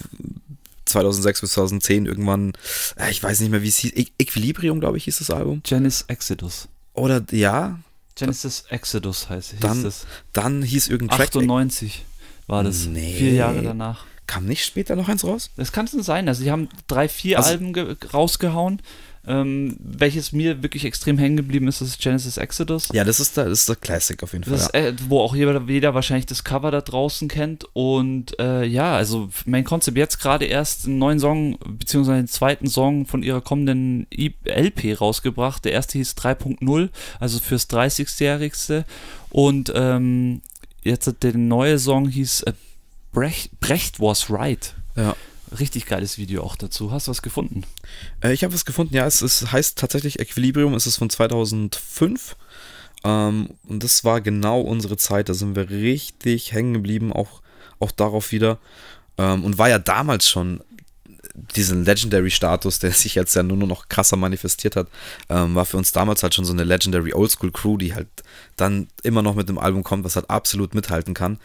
2006 bis 2010 irgendwann, äh, ich weiß nicht mehr, wie es hieß. E Equilibrium, glaube ich, hieß das Album. Genesis Exodus. Oder ja, Genesis Exodus heißt hieß Dann das. dann hieß irgendein Track. 98 war das. Nee. Vier Jahre danach. Kam nicht später noch eins raus? Das kann schon sein. Also, sie haben drei, vier Also- Alben ge- rausgehauen. Ähm, welches mir wirklich extrem hängen geblieben ist, ist Genesis Exodus. Ja, das ist der, das ist der Classic auf jeden Fall. Ist, äh, wo auch jeder, jeder wahrscheinlich das Cover da draußen kennt. Und äh, ja, also Main Concept jetzt gerade erst einen neuen Song, beziehungsweise den zweiten Song von ihrer kommenden LP rausgebracht. Der erste hieß 3.0, also fürs 30-Jährigste. Und ähm, jetzt hat der neue Song hieß äh, Brecht, Brecht Was Right. Ja. Richtig geiles Video auch dazu. Hast du was gefunden? Äh, ich habe was gefunden, ja, es, ist, heißt tatsächlich Equilibrium, es ist von 2005. Ähm, und das war genau unsere Zeit, da sind wir richtig hängen geblieben, auch, auch darauf wieder. Ähm, und war ja damals schon diesen Legendary-Status, der sich jetzt ja nur noch krasser manifestiert hat, ähm, war für uns damals halt schon so eine Legendary Oldschool-Crew, die halt dann immer noch mit einem Album kommt, was halt absolut mithalten kann.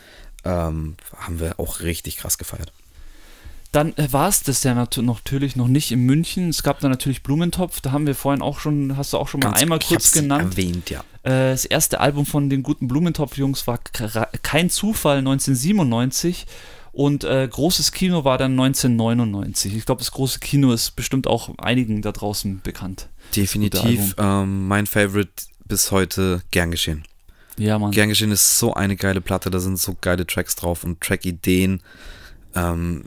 Ähm, haben wir auch richtig krass gefeiert. Dann äh, war es das ja nat natürlich noch nicht in München. Es gab da natürlich Blumentopf, da haben wir vorhin auch schon, hast du auch schon mal Ganz- einmal kurz genannt. Erwähnt, ja. Äh, das erste Album von den guten Blumentopf-Jungs war kein Zufall 1997 und äh, großes Kino war dann 1999. Ich glaube, das große Kino ist bestimmt auch einigen da draußen bekannt. Definitiv ähm, mein Favorite bis heute gern geschehen. Ja, Mann. Gern geschehen ist so eine geile Platte, da sind so geile Tracks drauf und Track-Ideen. Ähm,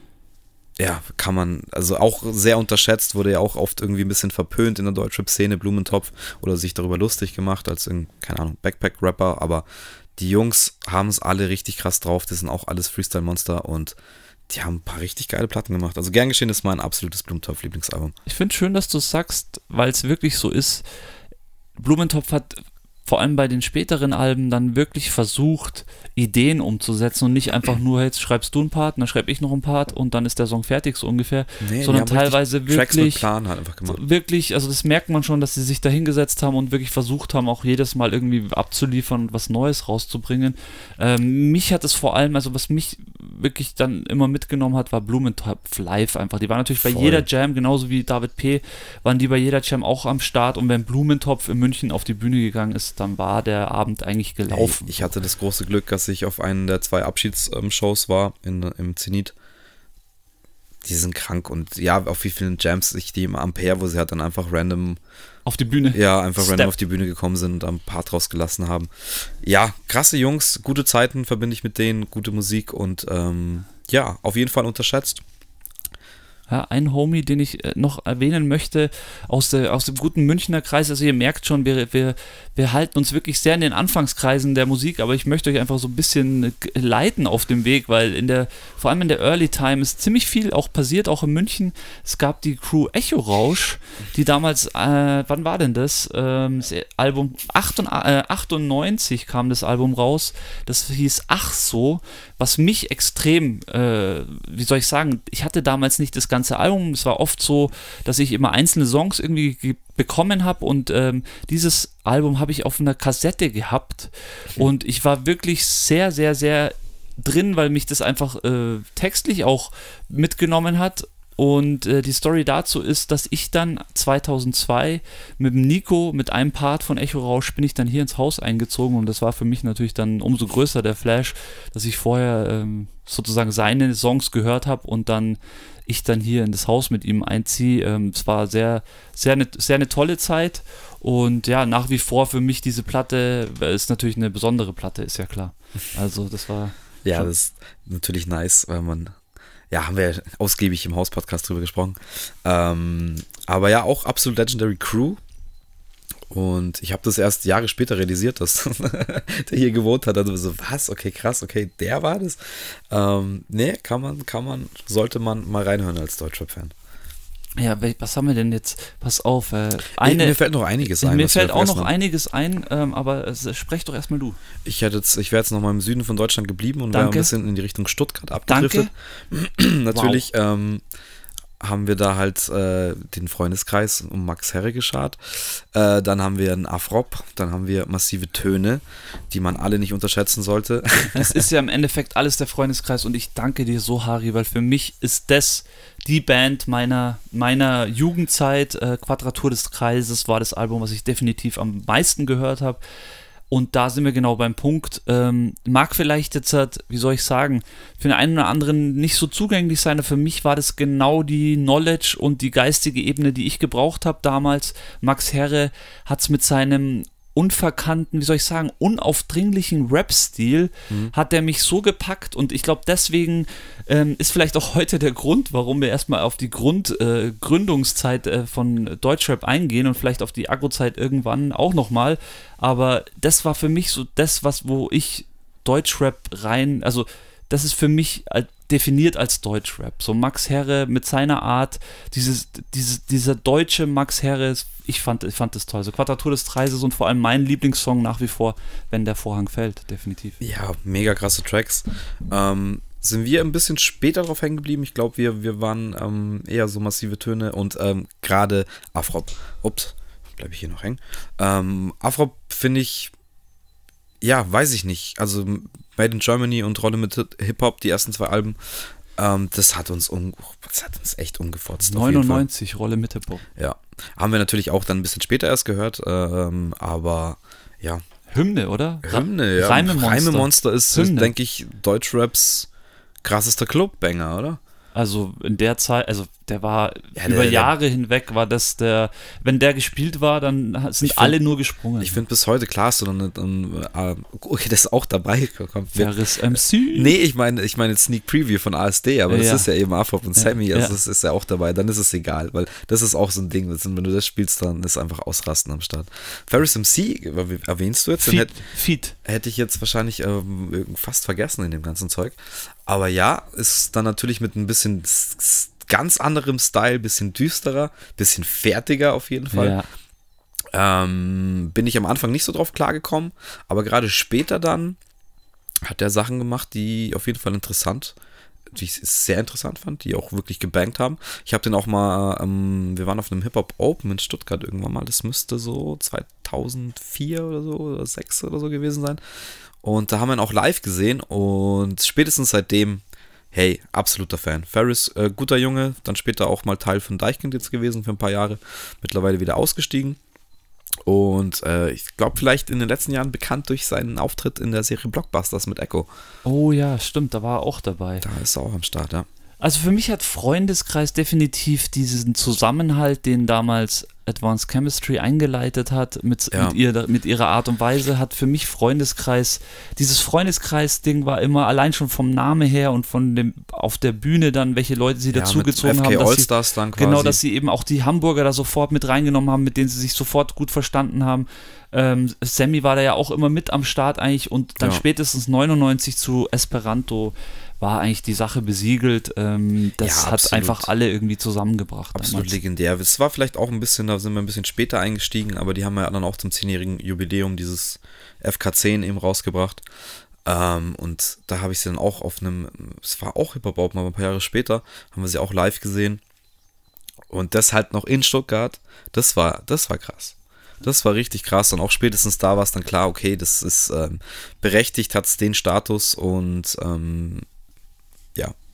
ja, kann man, also auch sehr unterschätzt, wurde ja auch oft irgendwie ein bisschen verpönt in der Deutschrap-Szene, Blumentopf, oder sich darüber lustig gemacht als ein, keine Ahnung, Backpack-Rapper, aber die Jungs haben es alle richtig krass drauf, das sind auch alles Freestyle-Monster und die haben ein paar richtig geile Platten gemacht. Also gern geschehen ist mein absolutes Blumentopf-Lieblingsalbum. Ich finde schön, dass du sagst, weil es wirklich so ist. Blumentopf hat vor allem bei den späteren Alben dann wirklich versucht, Ideen umzusetzen und nicht einfach nur, jetzt schreibst du einen Part, dann schreibe ich noch einen Part und dann ist der Song fertig, so ungefähr. Nee, sondern teilweise wirklich, Plan halt einfach gemacht. wirklich, also das merkt man schon, dass sie sich da hingesetzt haben und wirklich versucht haben, auch jedes Mal irgendwie abzuliefern und was Neues rauszubringen. Ähm, mich hat es vor allem, also was mich wirklich dann immer mitgenommen hat, war Blumentopf live einfach. Die waren natürlich bei Voll. jeder Jam, genauso wie David P., waren die bei jeder Jam auch am Start und wenn Blumentopf in München auf die Bühne gegangen ist, dann war der Abend eigentlich gelaufen. Ich hatte das große Glück, dass ich auf einen der zwei Abschiedsshows war in, im Zenit. Die sind krank und ja, auf wie vielen Jams ich die im Ampere, wo sie halt dann einfach random, auf die Bühne. ja, einfach Step. random auf die Bühne gekommen sind und ein paar draus gelassen haben. Ja, krasse Jungs, gute Zeiten verbinde ich mit denen, gute Musik und ähm, ja, auf jeden Fall unterschätzt. Ja, ein Homie, den ich äh, noch erwähnen möchte, aus, der, aus dem guten Münchner Kreis. Also ihr merkt schon, wir, wir, wir halten uns wirklich sehr in den Anfangskreisen der Musik, aber ich möchte euch einfach so ein bisschen äh, leiten auf dem Weg, weil in der, vor allem in der Early Time ist ziemlich viel auch passiert, auch in München. Es gab die Crew Echo Rausch, die damals, äh, wann war denn das? Ähm, das Album 98, äh, 98 kam das Album raus. Das hieß Ach so, was mich extrem, äh, wie soll ich sagen, ich hatte damals nicht das ganze Album. Es war oft so, dass ich immer einzelne Songs irgendwie ge- bekommen habe und ähm, dieses Album habe ich auf einer Kassette gehabt und ich war wirklich sehr, sehr, sehr drin, weil mich das einfach äh, textlich auch mitgenommen hat. Und äh, die Story dazu ist, dass ich dann 2002 mit dem Nico, mit einem Part von Echo Rausch, bin ich dann hier ins Haus eingezogen und das war für mich natürlich dann umso größer der Flash, dass ich vorher ähm, sozusagen seine Songs gehört habe und dann ich dann hier in das Haus mit ihm einziehe. Ähm, es war sehr, sehr eine sehr ne tolle Zeit und ja, nach wie vor für mich diese Platte äh, ist natürlich eine besondere Platte, ist ja klar. Also das war. Ja, das ist natürlich nice, weil man ja, haben wir ausgiebig im Haus-Podcast drüber gesprochen. Ähm, aber ja, auch absolut Legendary Crew. Und ich habe das erst Jahre später realisiert, dass der hier gewohnt hat. Also so, was? Okay, krass, okay, der war das. Ähm, nee, kann man, kann man, sollte man mal reinhören als Deutschrap-Fan. Ja, was haben wir denn jetzt? Pass auf. Äh, eine, mir fällt noch einiges ein. Mir fällt auch noch einiges ein, ähm, aber äh, sprech doch erstmal du. Ich, ich wäre jetzt noch mal im Süden von Deutschland geblieben und wäre ein bisschen in die Richtung Stuttgart abgedriftet. Natürlich wow. ähm, haben wir da halt äh, den Freundeskreis um Max Herre geschart. Äh, dann haben wir einen Afrop, dann haben wir massive Töne, die man alle nicht unterschätzen sollte. Es ist ja im Endeffekt alles der Freundeskreis und ich danke dir so, Harry, weil für mich ist das die Band meiner, meiner Jugendzeit. Äh, Quadratur des Kreises war das Album, was ich definitiv am meisten gehört habe. Und da sind wir genau beim Punkt. Ähm, mag vielleicht jetzt, halt, wie soll ich sagen, für den einen oder anderen nicht so zugänglich sein, aber für mich war das genau die Knowledge und die geistige Ebene, die ich gebraucht habe damals. Max Herre hat es mit seinem unverkannten, wie soll ich sagen, unaufdringlichen Rap-Stil mhm. hat der mich so gepackt und ich glaube, deswegen ähm, ist vielleicht auch heute der Grund, warum wir erstmal auf die Grund, äh, Gründungszeit äh, von Deutschrap eingehen und vielleicht auf die Agro-Zeit irgendwann auch nochmal. Aber das war für mich so das, was, wo ich Deutschrap rein, also das ist für mich definiert als Deutschrap. So Max Herre mit seiner Art, dieses, dieses, dieser deutsche Max Herre, ich fand, ich fand das toll. So Quadratur des Kreises und vor allem mein Lieblingssong nach wie vor, wenn der Vorhang fällt, definitiv. Ja, mega krasse Tracks. Ähm, sind wir ein bisschen später drauf hängen geblieben. Ich glaube, wir, wir waren ähm, eher so massive Töne und ähm, gerade Afrop. Ups, bleibe ich hier noch hängen. Ähm, Afrop finde ich ja, weiß ich nicht. Also Made in Germany und Rolle mit Hip-Hop, die ersten zwei Alben, ähm, das hat uns um, das hat uns echt umgefotzt. 99 Rolle mit Hip-Hop. Ja. Haben wir natürlich auch dann ein bisschen später erst gehört, ähm, aber ja. Hymne, oder? Hymne, ja. Reimemonster, Reimemonster ist, ist denke ich, Deutschraps krassester Clubbanger, oder? Also in der Zeit, also der war ja, über der, Jahre der, hinweg war das der, wenn der gespielt war, dann sind find, alle nur gesprungen. Ich finde bis heute klar, so dann äh, okay, das ist auch dabei. Wer ist MC? Nee, ich meine, ich meine Sneak Preview von ASD, aber ja. das ist ja eben Afrop und ja. Sammy, also das ist ja auch dabei, dann ist es egal, weil das ist auch so ein Ding, wenn du das spielst, dann ist einfach ausrasten am Start. Ferris MC, erwähnst du jetzt? Feed. Feed. Hätte ich jetzt wahrscheinlich ähm, fast vergessen in dem ganzen Zeug. Aber ja, ist dann natürlich mit ein bisschen ganz anderem Style, bisschen düsterer, bisschen fertiger auf jeden Fall. Ja. Ähm, bin ich am Anfang nicht so drauf klargekommen, aber gerade später dann hat er Sachen gemacht, die auf jeden Fall interessant, die ich sehr interessant fand, die auch wirklich gebankt haben. Ich habe den auch mal, ähm, wir waren auf einem Hip-Hop Open in Stuttgart irgendwann mal, das müsste so 2004 oder so, oder 6 oder so gewesen sein. Und da haben wir ihn auch live gesehen und spätestens seitdem, hey, absoluter Fan. Ferris, äh, guter Junge, dann später auch mal Teil von Deichkind jetzt gewesen für ein paar Jahre, mittlerweile wieder ausgestiegen. Und äh, ich glaube, vielleicht in den letzten Jahren bekannt durch seinen Auftritt in der Serie Blockbusters mit Echo. Oh ja, stimmt, da war er auch dabei. Da ist er auch am Start, ja. Also für mich hat Freundeskreis definitiv diesen Zusammenhalt, den damals Advanced Chemistry eingeleitet hat, mit, ja. mit, ihr, mit ihrer Art und Weise, hat für mich Freundeskreis, dieses Freundeskreis-Ding war immer allein schon vom Namen her und von dem, auf der Bühne dann, welche Leute sie ja, dazugezogen haben. Dass sie, dann quasi. Genau, dass sie eben auch die Hamburger da sofort mit reingenommen haben, mit denen sie sich sofort gut verstanden haben. Ähm, Sammy war da ja auch immer mit am Start eigentlich und dann ja. spätestens 99 zu Esperanto war eigentlich die Sache besiegelt. Ähm, das ja, hat einfach alle irgendwie zusammengebracht. Absolut damals. legendär. Es war vielleicht auch ein bisschen, da sind wir ein bisschen später eingestiegen, aber die haben ja dann auch zum zehnjährigen Jubiläum dieses FK10 eben rausgebracht. Ähm, und da habe ich sie dann auch auf einem, es war auch Hip-Hop, aber ein paar Jahre später, haben wir sie auch live gesehen. Und das halt noch in Stuttgart, das war, das war krass. Das war richtig krass und auch spätestens da war es dann klar, okay, das ist ähm, berechtigt, hat es den Status und ähm,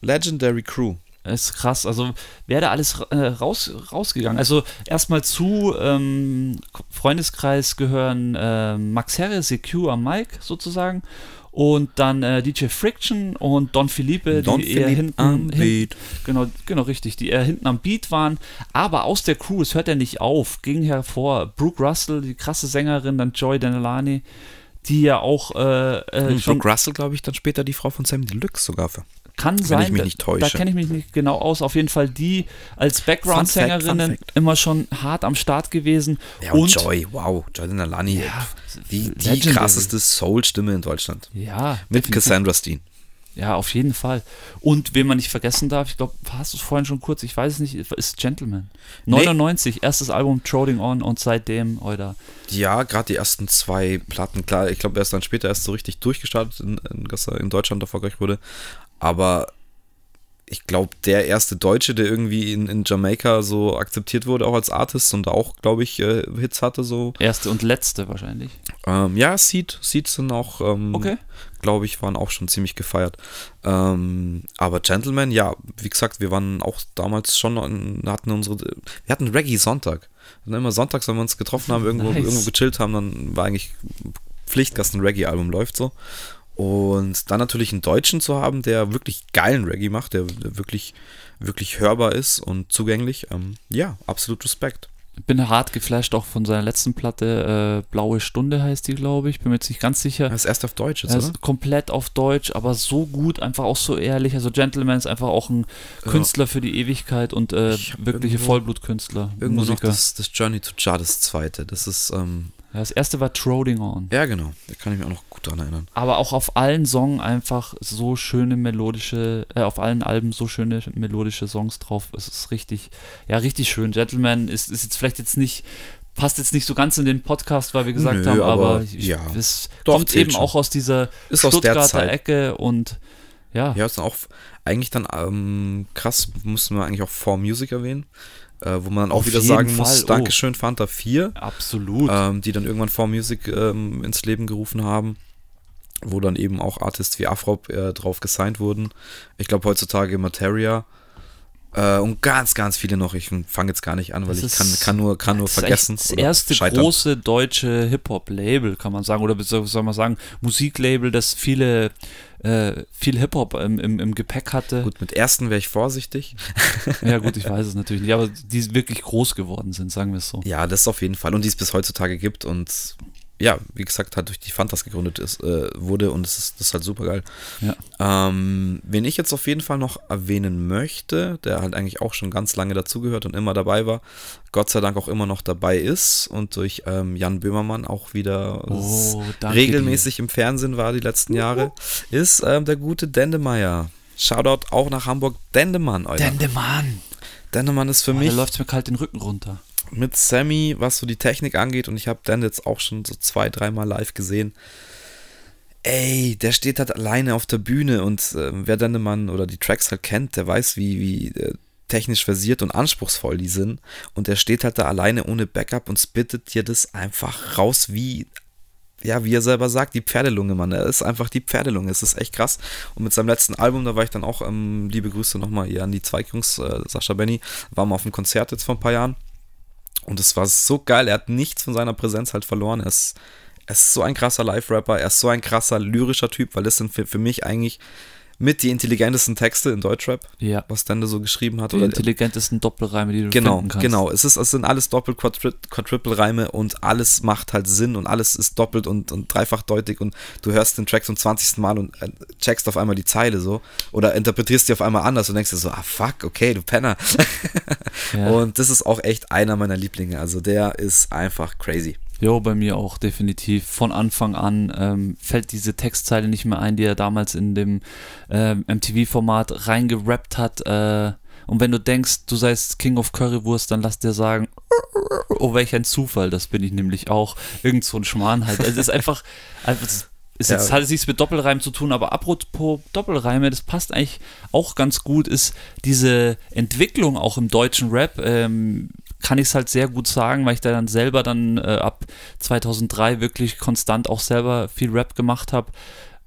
Legendary Crew. ist krass. Also wäre da alles äh, raus, rausgegangen. Also erstmal zu ähm, Freundeskreis gehören äh, Max Herre, CQ am Mic sozusagen und dann äh, DJ Friction und Don Felipe, Don die eher Philipp hinten, am hin, Beat. genau, genau richtig, die eher hinten am Beat waren, aber aus der Crew, es hört ja nicht auf, ging hervor Brooke Russell, die krasse Sängerin, dann Joy Denelani, die ja auch äh, äh, Hm, Brooke Russell, glaube ich, dann später die Frau von Sam Deluxe sogar. Für. Kann Wenn sein, ich mich da- nicht da täusche. kenne ich mich nicht genau aus. Auf jeden Fall die als Background-Sängerinnen immer schon hart am Start gewesen. Ja, und, und Joy, wow, Joy Denalani, Ja, die, die krasseste Soul-Stimme in Deutschland. Ja, Mit definitiv. Cassandra Steen. Ja, auf jeden Fall. Und wen man nicht vergessen darf, ich glaube, hast du es vorhin schon kurz, ich weiß es nicht, ist Gentleman. 99, erstes Album Trotting On und seitdem, oder Ja, gerade die ersten zwei Platten, klar, ich glaube, er ist dann später erst so richtig durchgestartet, in, in, dass er in Deutschland erfolgreich wurde. Aber ich glaube, der erste Deutsche, der irgendwie in, in Jamaika so akzeptiert wurde, auch als Artist und auch, glaube ich, äh, Hits hatte, so. erste und letzte wahrscheinlich. Ähm, ja, Seed, Seed sind auch, ähm, Okay. glaube ich, waren auch schon ziemlich gefeiert. Ähm, aber Gentleman, ja, wie gesagt, wir waren auch damals schon, hatten unsere, wir hatten Reggae-Sonntag. Und immer sonntags, wenn wir uns getroffen haben, irgendwo, Nice. irgendwo gechillt haben, dann war eigentlich Pflicht, dass ein Reggae-Album läuft so. Und dann natürlich einen Deutschen zu haben, der wirklich geilen Reggae macht, der, wirklich, wirklich hörbar ist und zugänglich. Ähm, ja, absolut Respekt. Bin hart geflasht auch von seiner letzten Platte, äh, Blaue Stunde heißt die, glaube ich. Bin mir jetzt nicht ganz sicher. Er ist erst auf Deutsch jetzt, Er oder? ist komplett auf Deutsch, aber so gut, einfach auch so ehrlich. Also Gentleman ist einfach auch ein Ja. Künstler für die Ewigkeit und äh, wirkliche irgendwo- Vollblutkünstler, Irgendwo noch Musiker. das, das Journey to Jar, das zweite. Das ist, ähm, Ja, das erste war Trotting On. ja genau, da kann ich mich auch noch gut dran erinnern. Aber auch auf allen Songs einfach so schöne melodische, äh, auf allen Alben so schöne melodische Songs drauf. Es ist richtig, ja, richtig schön. Gentleman ist, ist jetzt vielleicht jetzt nicht, passt jetzt nicht so ganz in den Podcast, weil wir gesagt Nö, haben, aber, aber ich, ja. es Doch, kommt eben schon. auch aus dieser Ist aus Stuttgarter Zeit. Ecke und ja, Ja, ist auch eigentlich dann ähm, krass, müssen wir eigentlich auch For Music erwähnen, äh, wo man auch Auf wieder sagen Fall, muss, oh. Dankeschön Fanta 4, absolut. ähm, die dann irgendwann For Music ähm, ins Leben gerufen haben, wo dann eben auch Artists wie Afrop äh, drauf gesigned wurden. Ich glaube heutzutage Materia. Äh, und ganz, ganz viele noch. Ich fange jetzt gar nicht an, weil Das ich kann, kann nur, kann nur Das vergessen. Das erste scheitern. große deutsche Hip-Hop-Label, kann man sagen, oder soll man sagen, Musiklabel, das viele, äh, viel Hip-Hop im, im, im Gepäck hatte. Gut, mit ersten wäre ich vorsichtig. Ja, gut, ich weiß es natürlich nicht, aber die wirklich groß geworden sind, sagen wir es so. Ja, das auf jeden Fall. Und die es bis heutzutage gibt und ja, wie gesagt, halt durch die Fantas gegründet ist, äh, wurde und das ist, das ist halt super geil. Ja. Ähm, wen ich jetzt auf jeden Fall noch erwähnen möchte, der halt eigentlich auch schon ganz lange dazugehört und immer dabei war, Gott sei Dank auch immer noch dabei ist und durch ähm, Jan Böhmermann auch wieder Oh, regelmäßig im Fernsehen war die letzten Jahre, ist ähm, der gute Dendemeyer. Shoutout auch nach Hamburg, Dendemann, Alter. Dendemann! Dendemann ist für Oh, mich da läuft mir kalt den Rücken runter. Mit Sammy, was so die Technik angeht, und ich habe Dan jetzt auch schon so zwei, dreimal live gesehen. Ey, der steht halt alleine auf der Bühne und äh, wer Dendemann oder die Tracks halt kennt, der weiß, wie, wie äh, technisch versiert und anspruchsvoll die sind. Und der steht halt da alleine ohne Backup und spittet dir das einfach raus wie, ja, wie er selber sagt, die Pferdelunge, Mann. Er ist einfach die Pferdelunge. Es ist echt krass. Und mit seinem letzten Album, da war ich dann auch, ähm, liebe Grüße nochmal hier an die Zweigjungs, äh, Sascha Benny, war mal auf einem Konzert jetzt vor ein paar Jahren. Und es war so geil. Er hat nichts von seiner Präsenz halt verloren. Er ist, er ist so ein krasser Live-Rapper. Er ist so ein krasser lyrischer Typ, weil das sind für, für mich eigentlich mit die intelligentesten Texte in Deutschrap, Ja. was Dende so geschrieben hat. Die Oder intelligentesten Doppelreime, die du Genau, finden kannst. genau. Es, ist, es sind alles Doppel-, Quadri- Quadruple-Reime und alles macht halt Sinn und alles ist doppelt und, und dreifachdeutig und du hörst den Track zum 20. Mal und äh, checkst auf einmal die Zeile so oder interpretierst die auf einmal anders und denkst dir so, ah fuck, okay, du Penner. Ja. Und das ist auch echt einer meiner Lieblinge. Also der ist einfach crazy. Jo, bei mir auch, definitiv. Von Anfang an ähm, fällt diese Textzeile nicht mehr ein, die er damals in dem ähm, MTV-Format reingerappt hat. Äh, und wenn du denkst, du seist King of Currywurst, dann lass dir sagen, oh, welch ein Zufall, das bin ich nämlich auch. Irgend so ein Schmarrn halt. Also es ist einfach, einfach es ist jetzt, Ja. hat es nichts mit Doppelreim zu tun, aber apropos Doppelreime, das passt eigentlich auch ganz gut, ist diese Entwicklung auch im deutschen Rap, ähm, kann ich es halt sehr gut sagen, weil ich da dann selber dann äh, ab 2003 wirklich konstant auch selber viel Rap gemacht habe,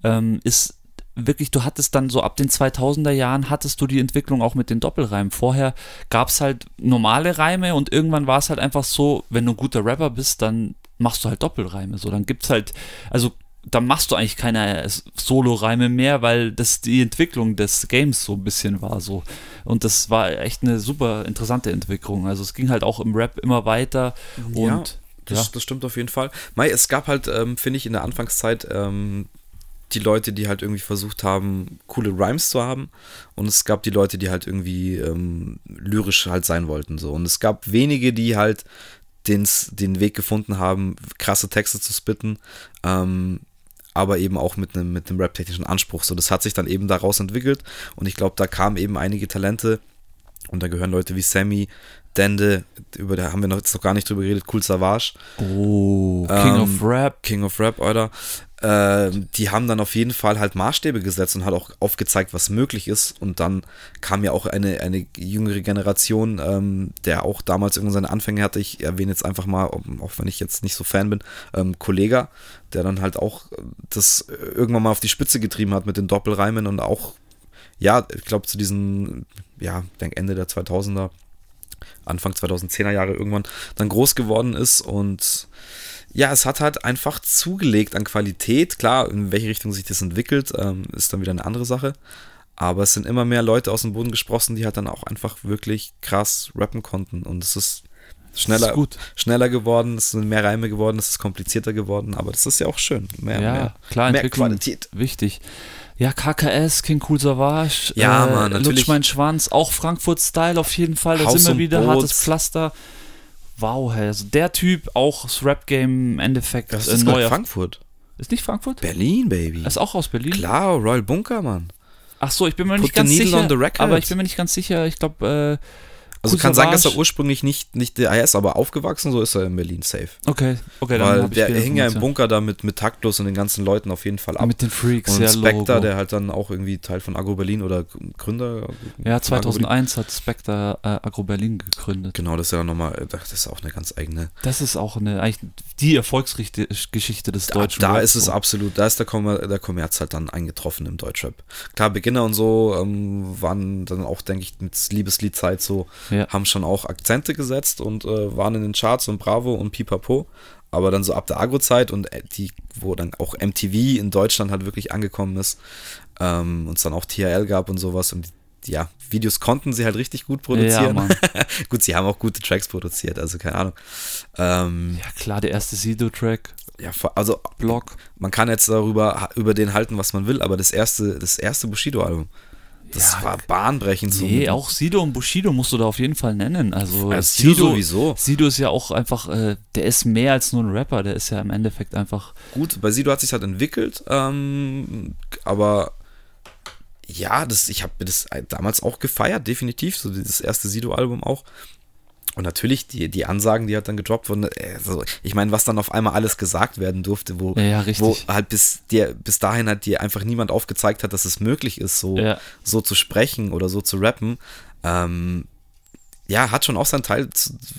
ähm, ist wirklich, du hattest dann so ab den 2000er Jahren hattest du die Entwicklung auch mit den Doppelreimen. Vorher gab es halt normale Reime und irgendwann war es halt einfach so, wenn du ein guter Rapper bist, dann machst du halt Doppelreime. So, dann gibt's halt, also dann machst du eigentlich keine Solo-Reime mehr, weil das die Entwicklung des Games so ein bisschen war so. Und das war echt eine super interessante Entwicklung. Also es ging halt auch im Rap immer weiter und ja, das, ja. das stimmt auf jeden Fall. Mai, es gab halt, ähm, finde ich, in der Anfangszeit ähm, die Leute, die halt irgendwie versucht haben, coole Rhymes zu haben. Und es gab die Leute, die halt irgendwie ähm, lyrisch halt sein wollten. So. Und es gab wenige, die halt den's, den Weg gefunden haben, krasse Texte zu spitten. Ähm, aber eben auch mit einem mit rap-technischen Anspruch. So, das hat sich dann eben daraus entwickelt und ich glaube, da kamen eben einige Talente und da gehören Leute wie Sammy, Dende, über da haben wir noch, jetzt noch gar nicht drüber geredet, Cool Savage. Oh, King ähm, of Rap. King of Rap, oder? Äh, die haben dann auf jeden Fall halt Maßstäbe gesetzt und hat auch aufgezeigt, was möglich ist. Und dann kam ja auch eine, eine jüngere Generation, ähm, der auch damals irgendwann seine Anfänge hatte. Ich erwähne jetzt einfach mal, auch wenn ich jetzt nicht so Fan bin, ähm, Kollega, der dann halt auch das irgendwann mal auf die Spitze getrieben hat mit den Doppelreimen und auch, ja, ich glaube zu diesen, ja, ich Ende der 2000er, Anfang 2010er Jahre irgendwann dann groß geworden ist und ja, es hat halt einfach zugelegt an Qualität. Klar, in welche Richtung sich das entwickelt, ähm, ist dann wieder eine andere Sache. Aber es sind immer mehr Leute aus dem Boden gesprossen, die halt dann auch einfach wirklich krass rappen konnten. Und es ist schneller, ist schneller geworden, es sind mehr Reime geworden, es ist komplizierter geworden, aber das ist ja auch schön. Mehr, ja, mehr, klar, mehr Qualität. Wichtig. Ja, KKS, King Cool Savage, ja, äh, Mann, natürlich. Lutsch mein Schwanz, auch Frankfurt Style auf jeden Fall, da sind wir wieder, Boot. hartes Pflaster wow, hey, also der Typ, auch das Rap-Game im Endeffekt. Das ist neuer Frankfurt. Ist nicht Frankfurt? Berlin, Baby. ist auch aus Berlin? Klar, Royal Bunker, Mann. Ach so, ich bin mir Put nicht ganz sicher. Aber ich bin mir nicht ganz sicher. Ich glaube, äh, also kann sein, dass er ursprünglich nicht, nicht der ist, aber aufgewachsen, so ist er in Berlin safe. Okay, okay. Weil der hing ja im Bunker da mit, mit Taktlos und den ganzen Leuten auf jeden Fall ab. Mit den Freaks, und ja, Spectre, Logo. der halt dann auch irgendwie Teil von Agro Berlin oder Gründer. Ja, 2001 hat Spectre äh, Agro Berlin gegründet. Genau, das ist ja nochmal, das ist auch eine ganz eigene. Das ist auch eine, eigentlich die Erfolgsgeschichte des deutschen Da, da ist es absolut, da ist der, Kommer, der Kommerz halt dann eingetroffen im Deutschrap. Klar, Beginner und so ähm, waren dann auch, denke ich, mit Liebesliedzeit so, ja. Haben schon auch Akzente gesetzt und äh, waren in den Charts und Bravo und Pipapo. Aber dann so ab der Agro-Zeit und äh, die, wo dann auch MTV in Deutschland halt wirklich angekommen ist ähm, und es dann auch TRL gab und sowas und die, ja, Videos konnten sie halt richtig gut produzieren. Ja, gut, sie haben auch gute Tracks produziert, also keine Ahnung. Ähm, ja, klar, der erste Sido-Track. Ja, also Block. Man kann jetzt darüber über den halten, was man will, aber das erste, das erste Bushido-Album, das ja, war bahnbrechend. Nee, so auch Sido und Bushido musst du da auf jeden Fall nennen. Also ja, Sido, Sido sowieso. Sido ist ja auch einfach, äh, der ist mehr als nur ein Rapper, der ist ja im Endeffekt einfach. Gut, bei Sido hat sich halt entwickelt, ähm, aber ja, das, ich habe das damals auch gefeiert, definitiv, so dieses erste Sido-Album auch. Und natürlich die, die Ansagen, die halt dann gedroppt wurden, also ich meine, was dann auf einmal alles gesagt werden durfte, wo, ja, wo halt bis, dir, bis dahin halt dir einfach niemand aufgezeigt hat, dass es möglich ist, so, ja. so zu sprechen oder so zu rappen. Ähm, ja, hat schon auch seinen Teil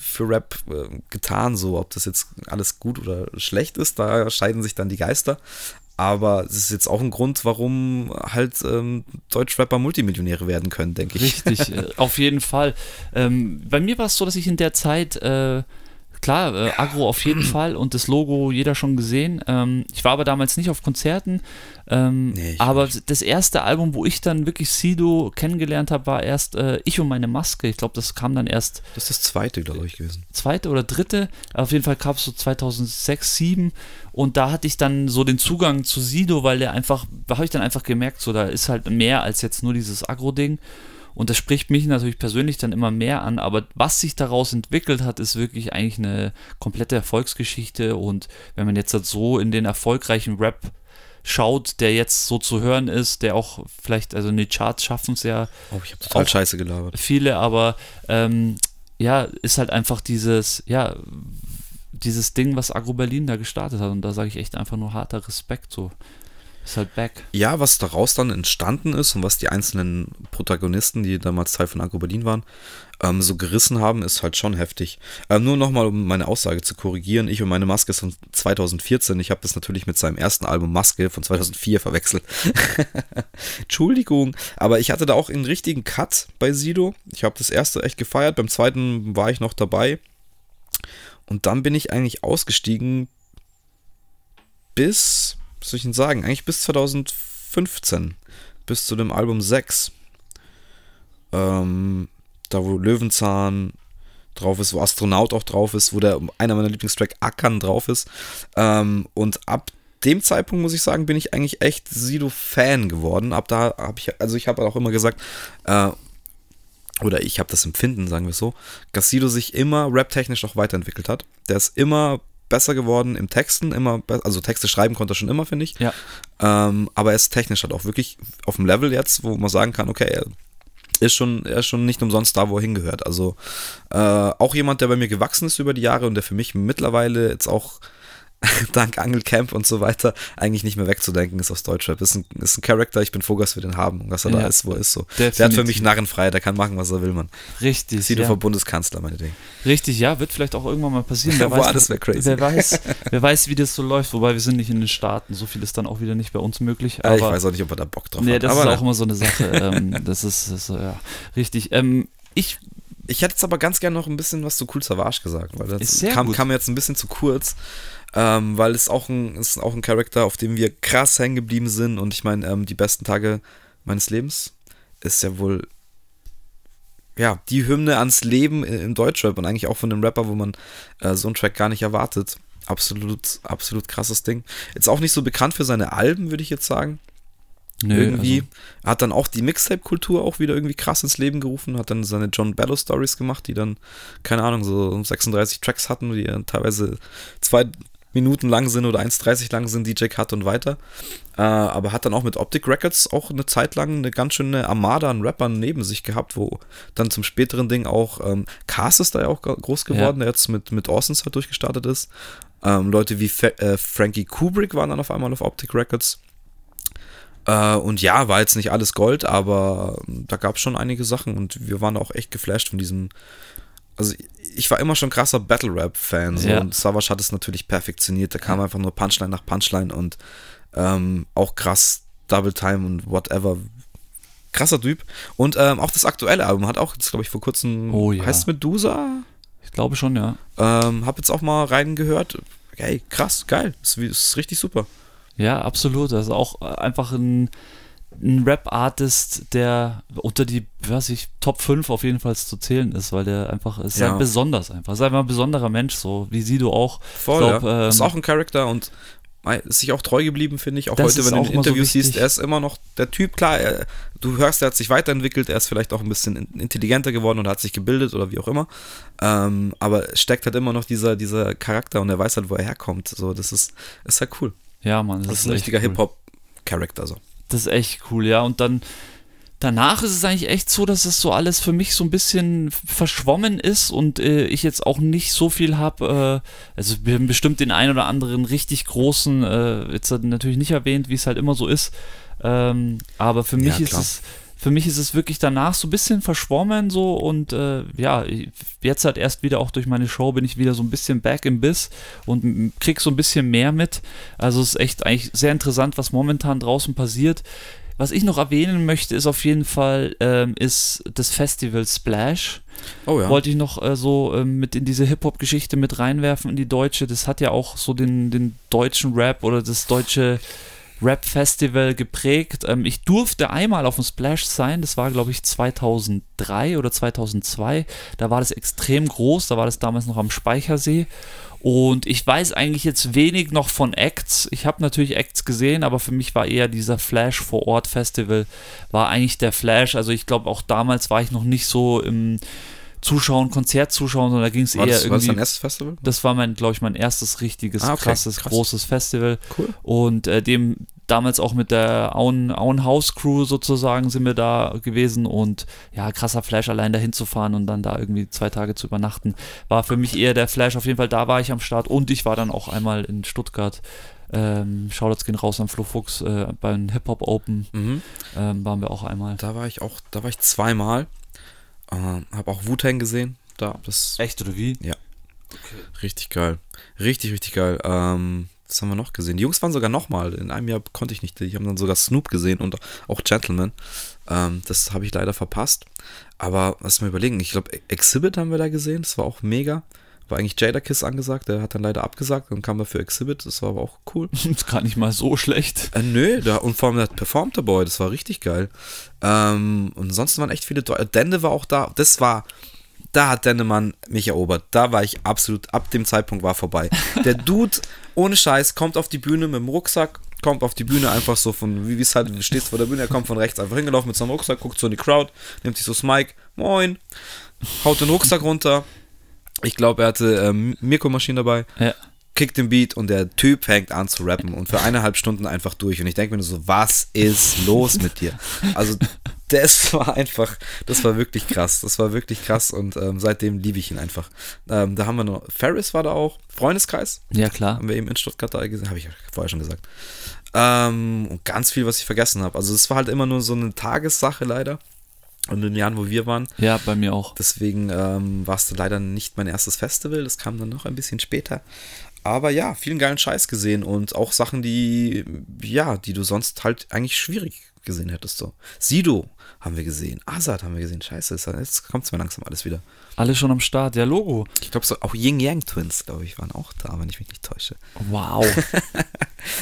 für Rap äh, getan, so ob das jetzt alles gut oder schlecht ist, da scheiden sich dann die Geister. Aber es ist jetzt auch ein Grund, warum halt ähm, Deutschrapper Multimillionäre werden können, denke ich. Richtig, äh, auf jeden Fall. Ähm, bei mir war es so, dass ich in der Zeit äh, klar, äh, Agro auf jeden Fall und das Logo jeder schon gesehen. Ähm, ich war aber damals nicht auf Konzerten. Ähm, nee, aber nicht. das erste Album, wo ich dann wirklich Sido kennengelernt habe, war erst äh, Ich und meine Maske. Ich glaube, das kam dann erst. Das ist das zweite, glaube ich, gewesen. Zweite oder dritte. Auf jeden Fall kam es so 2006, 2007. Und da hatte ich dann so den Zugang zu Sido, weil der einfach, da habe ich dann einfach gemerkt, so da ist halt mehr als jetzt nur dieses Agro-Ding. Und das spricht mich natürlich persönlich dann immer mehr an, aber was sich daraus entwickelt hat, ist wirklich eigentlich eine komplette Erfolgsgeschichte. Und wenn man jetzt halt so in den erfolgreichen Rap schaut, der jetzt so zu hören ist, der auch vielleicht, also in die Charts schaffen es ja. Oh, ich habe total scheiße gelabert. Viele, aber ähm, ja, ist halt einfach dieses, ja, dieses Ding, was Agro Berlin da gestartet hat. Und da sage ich echt einfach nur harter Respekt so. Ist halt back. Ja, was daraus dann entstanden ist und was die einzelnen Protagonisten, die damals Teil von Agro Berlin waren, ähm, so gerissen haben, ist halt schon heftig. Ähm, nur nochmal, um meine Aussage zu korrigieren. Ich und meine Maske ist von 2014. Ich habe das natürlich mit seinem ersten Album Maske von 2004 verwechselt. Entschuldigung. Aber ich hatte da auch einen richtigen Cut bei Sido. Ich habe das erste echt gefeiert. Beim zweiten war ich noch dabei. Und dann bin ich eigentlich ausgestiegen bis, was soll ich denn sagen, eigentlich bis 2015. Bis zu dem Album 6. Ähm, da wo Löwenzahn drauf ist, wo Astronaut auch drauf ist, wo der einer meiner Lieblingstrack Ackern drauf ist. Ähm, und ab dem Zeitpunkt muss ich sagen, bin ich eigentlich echt Sido-Fan geworden. Ab da habe ich, also ich habe auch immer gesagt, äh, oder ich habe das Empfinden, sagen wir es so, dass Sido sich immer rap-technisch auch weiterentwickelt hat. Der ist immer besser geworden im Texten, immer, also Texte schreiben konnte er schon immer, finde ich. Ja. Ähm, aber er ist technisch halt auch wirklich auf dem Level jetzt, wo man sagen kann, okay, er ist schon, er ist schon nicht umsonst da, wo er hingehört. Also äh, auch jemand, der bei mir gewachsen ist über die Jahre und der für mich mittlerweile jetzt auch dank Angelcamp und so weiter eigentlich nicht mehr wegzudenken ist aus Deutschrap. Ist ein, ist ein Charakter, ich bin froh, dass wir den haben und dass er ja, da ist, wo er ist. So. Definitiv. Der hat für mich Narrenfrei, der kann machen, was er will, man. Richtig. Sido ja. Bundeskanzler, meine Dinge. Richtig, ja, wird vielleicht auch irgendwann mal passieren. Wer, weiß, das crazy. wer, weiß, wer weiß, wie das so läuft, wobei wir sind nicht in den Staaten. So viel ist dann auch wieder nicht bei uns möglich. Aber, ich weiß auch nicht, ob er da Bock drauf nee, hat. Das aber ist auch immer so eine Sache. ähm, das ist, das ja, richtig. Ähm, ich ich hätte jetzt aber ganz gerne noch ein bisschen was zu Cool Savage gesagt, weil das kam, kam, jetzt ein bisschen zu kurz ähm, weil es auch ein, ist auch ein Charakter, auf dem wir krass hängen geblieben sind und ich meine, ähm, die besten Tage meines Lebens ist ja wohl ja, die Hymne ans Leben im Deutschrap und eigentlich auch von einem Rapper, wo man äh, so einen Track gar nicht erwartet. Absolut, absolut krasses Ding. Jetzt auch nicht so bekannt für seine Alben, würde ich jetzt sagen. Nö, irgendwie. Also. Hat dann auch die Mixtape-Kultur auch wieder irgendwie krass ins Leben gerufen, hat dann seine John Bello Stories gemacht, die dann, keine Ahnung, so 36 Tracks hatten, die teilweise zwei, Minuten lang sind oder 1,30 lang sind, DJ Cut und weiter. Äh, aber hat dann auch mit Optic Records auch eine Zeit lang eine ganz schöne Armada an Rappern neben sich gehabt, wo dann zum späteren Ding auch ähm, Cast ist da ja auch groß geworden, ja. der jetzt mit, mit Orsons halt durchgestartet ist. Ähm, Leute wie Fe äh, Frankie Kubrick waren dann auf einmal auf Optic Records. Äh, und ja, war jetzt nicht alles Gold, aber da gab es schon einige Sachen und wir waren auch echt geflasht von diesem also ich war immer schon krasser Battle Rap-Fan so, ja. und Savage hat es natürlich perfektioniert. Da kam einfach nur Punchline nach Punchline und ähm, auch krass Double Time und whatever. Krasser Typ. Und ähm, auch das aktuelle Album hat auch jetzt, glaube ich, vor kurzem. Oh, ja. Heißt es Medusa? Ich glaube schon, ja. Ähm, hab jetzt auch mal reingehört. Hey, krass, geil. Ist, ist richtig super. Ja, absolut. Also auch einfach ein ein Rap-Artist, der unter die, weiß ich, Top 5 auf jeden Fall zu zählen ist, weil der einfach ist ja. besonders einfach. Ist einfach ein besonderer Mensch, so wie Sido auch. Voll, glaub, ja. ähm, ist auch ein Charakter und ist sich auch treu geblieben, finde ich. Auch heute, wenn du ein Interview so siehst, er ist immer noch der Typ, klar, er, du hörst, er hat sich weiterentwickelt, er ist vielleicht auch ein bisschen intelligenter geworden oder hat sich gebildet oder wie auch immer. Ähm, aber steckt halt immer noch dieser, dieser Charakter und er weiß halt, wo er herkommt. So, das ist, ist halt cool. Ja, Mann. Das, das ist ein richtiger cool. Hip-Hop-Charakter. So. Das ist echt cool, ja. Und dann danach ist es eigentlich echt so, dass es so alles für mich so ein bisschen verschwommen ist und äh, ich jetzt auch nicht so viel habe. Äh, also wir haben bestimmt den einen oder anderen richtig großen, äh, jetzt natürlich nicht erwähnt, wie es halt immer so ist. Ähm, aber für mich ja, ist es für mich ist es wirklich danach so ein bisschen verschwommen so und äh, ja, jetzt halt erst wieder auch durch meine Show bin ich wieder so ein bisschen back im Biss und krieg so ein bisschen mehr mit. Also es ist echt eigentlich sehr interessant, was momentan draußen passiert. Was ich noch erwähnen möchte, ist auf jeden Fall, ähm, ist das Festival Splash. Oh ja. Wollte ich noch äh, so ähm, mit in diese Hip-Hop-Geschichte mit reinwerfen, in die deutsche. Das hat ja auch so den, den deutschen Rap oder das deutsche Rap-Festival geprägt. Ähm, ich durfte einmal auf dem Splash sein, das war glaube ich 2003 oder 2002. Da war das extrem groß, da war das damals noch am Speichersee. Und ich weiß eigentlich jetzt wenig noch von Acts. Ich habe natürlich Acts gesehen, aber für mich war eher dieser Flash vor Ort Festival, war eigentlich der Flash. Also ich glaube auch damals war ich noch nicht so im Zuschauen, Konzert zuschauen, sondern da ging es eher das, irgendwie. War das dein erstes Festival? Das war mein, glaube ich, mein erstes richtiges, ah, okay, krasses, krass. großes Festival. Cool. Und äh, dem damals auch mit der Auen, Auen House Crew sozusagen sind wir da gewesen und ja, krasser Flash allein dahin zu fahren und dann da irgendwie zwei Tage zu übernachten, war für mich eher der Flash. Auf jeden Fall, da war ich am Start und ich war dann auch einmal in Stuttgart Ähm, Shoutouts gehen raus an Flo Fuchs äh, beim Hip Hop Open. Mhm. Ähm, waren wir auch einmal. Da war ich auch, da war ich zweimal. Äh, hab auch Wu-Tang gesehen. Da, das Echt oder wie? richtig geil. Richtig, richtig geil. Ähm, was haben wir noch gesehen? Die Jungs waren sogar nochmal. In einem Jahr konnte ich nicht. Die haben dann sogar Snoop gesehen und auch Gentleman. Ähm, das habe ich leider verpasst. Aber lass mal überlegen. Ich glaube, Exhibit haben wir da gesehen. Das war auch mega. War eigentlich Jada Kiss angesagt. Der hat dann leider abgesagt. Dann kam er für Exhibit. Das war aber auch cool. Das ist gar nicht mal so schlecht. Äh, nö, da, und vor allem der performte Boy, das war richtig geil. Ähm, und ansonsten waren echt viele. Deu Dende war auch da. Das war. Da hat Dennemann mich erobert. Da war ich absolut. Ab dem Zeitpunkt war vorbei. Der Dude, ohne Scheiß, kommt auf die Bühne mit dem Rucksack. Kommt auf die Bühne einfach so von, wie es halt, du stehst vor der Bühne, er kommt von rechts einfach hingelaufen mit seinem Rucksack, guckt so in die Crowd, nimmt sich so das Mic, moin, haut den Rucksack runter. Ich glaube, er hatte ähm, Mirko-Maschinen dabei Ja. kickt den Beat und der Typ fängt an zu rappen und für eineinhalb Stunden einfach durch. Und ich denke mir nur so, was ist los mit dir? Also, das war einfach, das war wirklich krass. Das war wirklich krass und ähm, seitdem liebe ich ihn einfach. Ähm, da haben wir noch, Ferris war da auch, Freundeskreis, Ja, klar. haben wir eben in Stuttgart da gesehen, habe ich vorher schon gesagt. Ähm, und ganz viel, was ich vergessen habe. Also, es war halt immer nur so eine Tagessache leider. Und in den Jahren, wo wir waren, Ja, bei mir auch. Deswegen ähm, war es leider nicht mein erstes Festival. Das kam dann noch ein bisschen später. Aber ja, vielen geilen Scheiß gesehen und auch Sachen, die, ja, die du sonst halt eigentlich schwierig gesehen hättest. So. Sido haben wir gesehen. Azad haben wir gesehen. Scheiße, jetzt kommt es mir langsam alles wieder. Alle schon am Start. Ja, Logo. Ich glaube, so, auch Yin Yang Twins, glaube ich, waren auch da, wenn ich mich nicht täusche. Wow.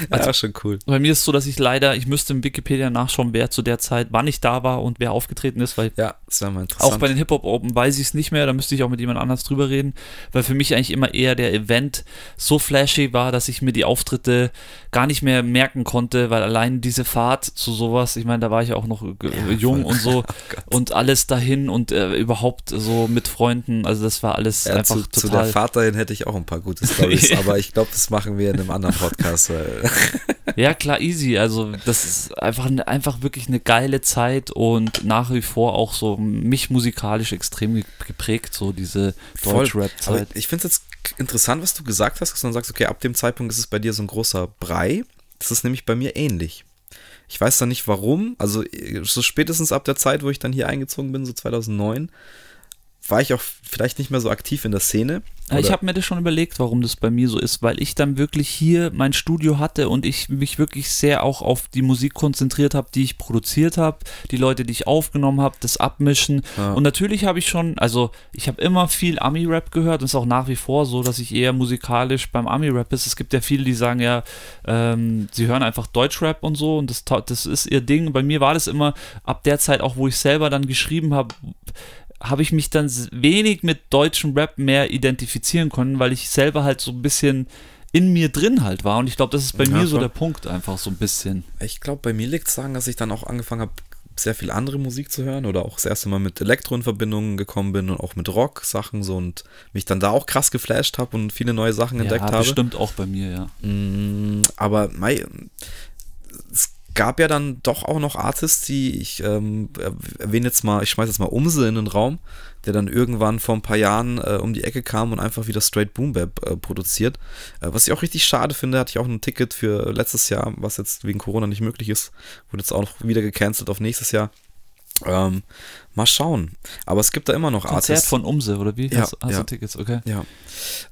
Ja, schon cool. Bei mir ist es so, dass ich leider, ich müsste im Wikipedia nachschauen, wer zu der Zeit, wann ich da war und wer aufgetreten ist, weil Ja, das wäre mal interessant. auch bei den Hip-Hop Open weiß ich es nicht mehr, da müsste ich auch mit jemand anders drüber reden, weil für mich eigentlich immer eher der Event so flashy war, dass ich mir die Auftritte gar nicht mehr merken konnte, weil allein diese Fahrt zu sowas, ich meine, da war ich auch noch Ja, jung voll. und so Oh und alles dahin und äh, überhaupt so mit Freunden, also das war alles ja, einfach zu, zu der total. Fahrt dahin hätte ich auch ein paar gute Stories, aber ich glaube, das machen wir in einem anderen Podcast. Ja, klar, easy. Also, das ist einfach, einfach wirklich eine geile Zeit und nach wie vor auch so mich musikalisch extrem ge- geprägt, so diese Deutsch-Rap-Zeit. ich finde es jetzt interessant, was du gesagt hast, dass du dann sagst, okay, ab dem Zeitpunkt ist es bei dir so ein großer Brei. Das ist nämlich bei mir ähnlich. Ich weiß dann nicht warum, also so spätestens ab der Zeit, wo ich dann hier eingezogen bin, so 2009, war ich auch vielleicht nicht mehr so aktiv in der Szene. Ja, ich Oder- habe mir das schon überlegt, warum das bei mir so ist, weil ich dann wirklich hier mein Studio hatte und ich mich wirklich sehr auch auf die Musik konzentriert habe, die ich produziert habe, die Leute, die ich aufgenommen habe, das Abmischen. Ja. Und natürlich habe ich schon, also ich habe immer viel Ami-Rap gehört und es ist auch nach wie vor so, dass ich eher musikalisch beim Ami-Rap ist. Es gibt ja viele, die sagen ja, ähm, sie hören einfach Deutschrap und so und das, das ist ihr Ding. Bei mir war das immer ab der Zeit auch, wo ich selber dann geschrieben habe, habe ich mich dann wenig mit deutschem Rap mehr identifizieren können, weil ich selber halt so ein bisschen in mir drin halt war. Und ich glaube, das ist bei Ja, mir so der Punkt einfach so ein bisschen. Ich glaube, bei mir liegt es daran, dass ich dann auch angefangen habe, sehr viel andere Musik zu hören oder auch das erste Mal mit Elektro in Verbindung gekommen bin und auch mit Rock-Sachen so und mich dann da auch krass geflasht habe und viele neue Sachen entdeckt ja, habe. bestimmt auch bei mir, ja. Mm, Aber mei, gab ja dann doch auch noch Artists, die ich ähm, erwähne jetzt mal, ich schmeiß jetzt mal Umse in den Raum, der dann irgendwann vor ein paar Jahren äh, um die Ecke kam und einfach wieder Straight Boom Bap äh, produziert. Äh, was ich auch richtig schade finde, hatte ich auch ein Ticket für letztes Jahr, was jetzt wegen Corona nicht möglich ist, wurde jetzt auch wieder gecancelt auf nächstes Jahr. Ähm, mal schauen. Aber es gibt da immer noch Konzert Artists. von Umse, oder wie? Ja, hast hast ja. du Tickets, okay. Ja.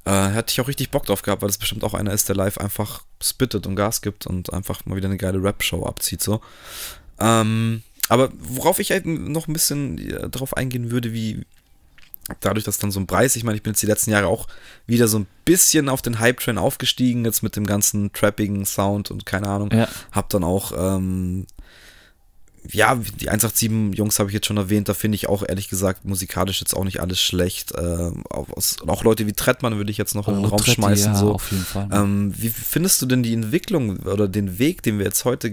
Äh, hätte ich auch richtig Bock drauf gehabt, weil es bestimmt auch einer ist, der live einfach spittet und Gas gibt und einfach mal wieder eine geile Rap-Show abzieht, so. Ähm, aber worauf ich halt noch ein bisschen drauf eingehen würde, wie dadurch, dass dann so ein Preis, ich meine, ich bin jetzt die letzten Jahre auch wieder so ein bisschen auf den Hype-Train aufgestiegen, jetzt mit dem ganzen trappigen Sound und keine Ahnung. Ja. Hab dann auch, ähm, ja, die 187 Jungs habe ich jetzt schon erwähnt, da finde ich auch ehrlich gesagt musikalisch jetzt auch nicht alles schlecht. Ähm, auch, auch Leute wie Trettmann würde ich jetzt noch in den Oh, Raum Tretti, schmeißen. ja, so. auf jeden Fall. Ähm, wie findest du denn die Entwicklung oder den Weg, den wir jetzt heute,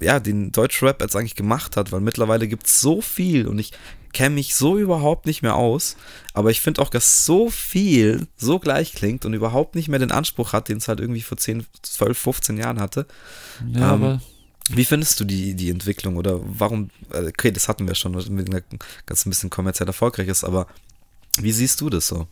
ja, den Deutschrap jetzt eigentlich gemacht hat? Weil mittlerweile gibt es so viel und ich kenne mich so überhaupt nicht mehr aus, aber ich finde auch, dass so viel so gleich klingt und überhaupt nicht mehr den Anspruch hat, den es halt irgendwie vor 10, 12, 15 Jahren hatte. ja, ähm, aber Wie findest du die, die Entwicklung oder warum, äh, okay, das hatten wir schon, mit einer ganz ein bisschen kommerziell erfolgreich ist, aber wie siehst du das so?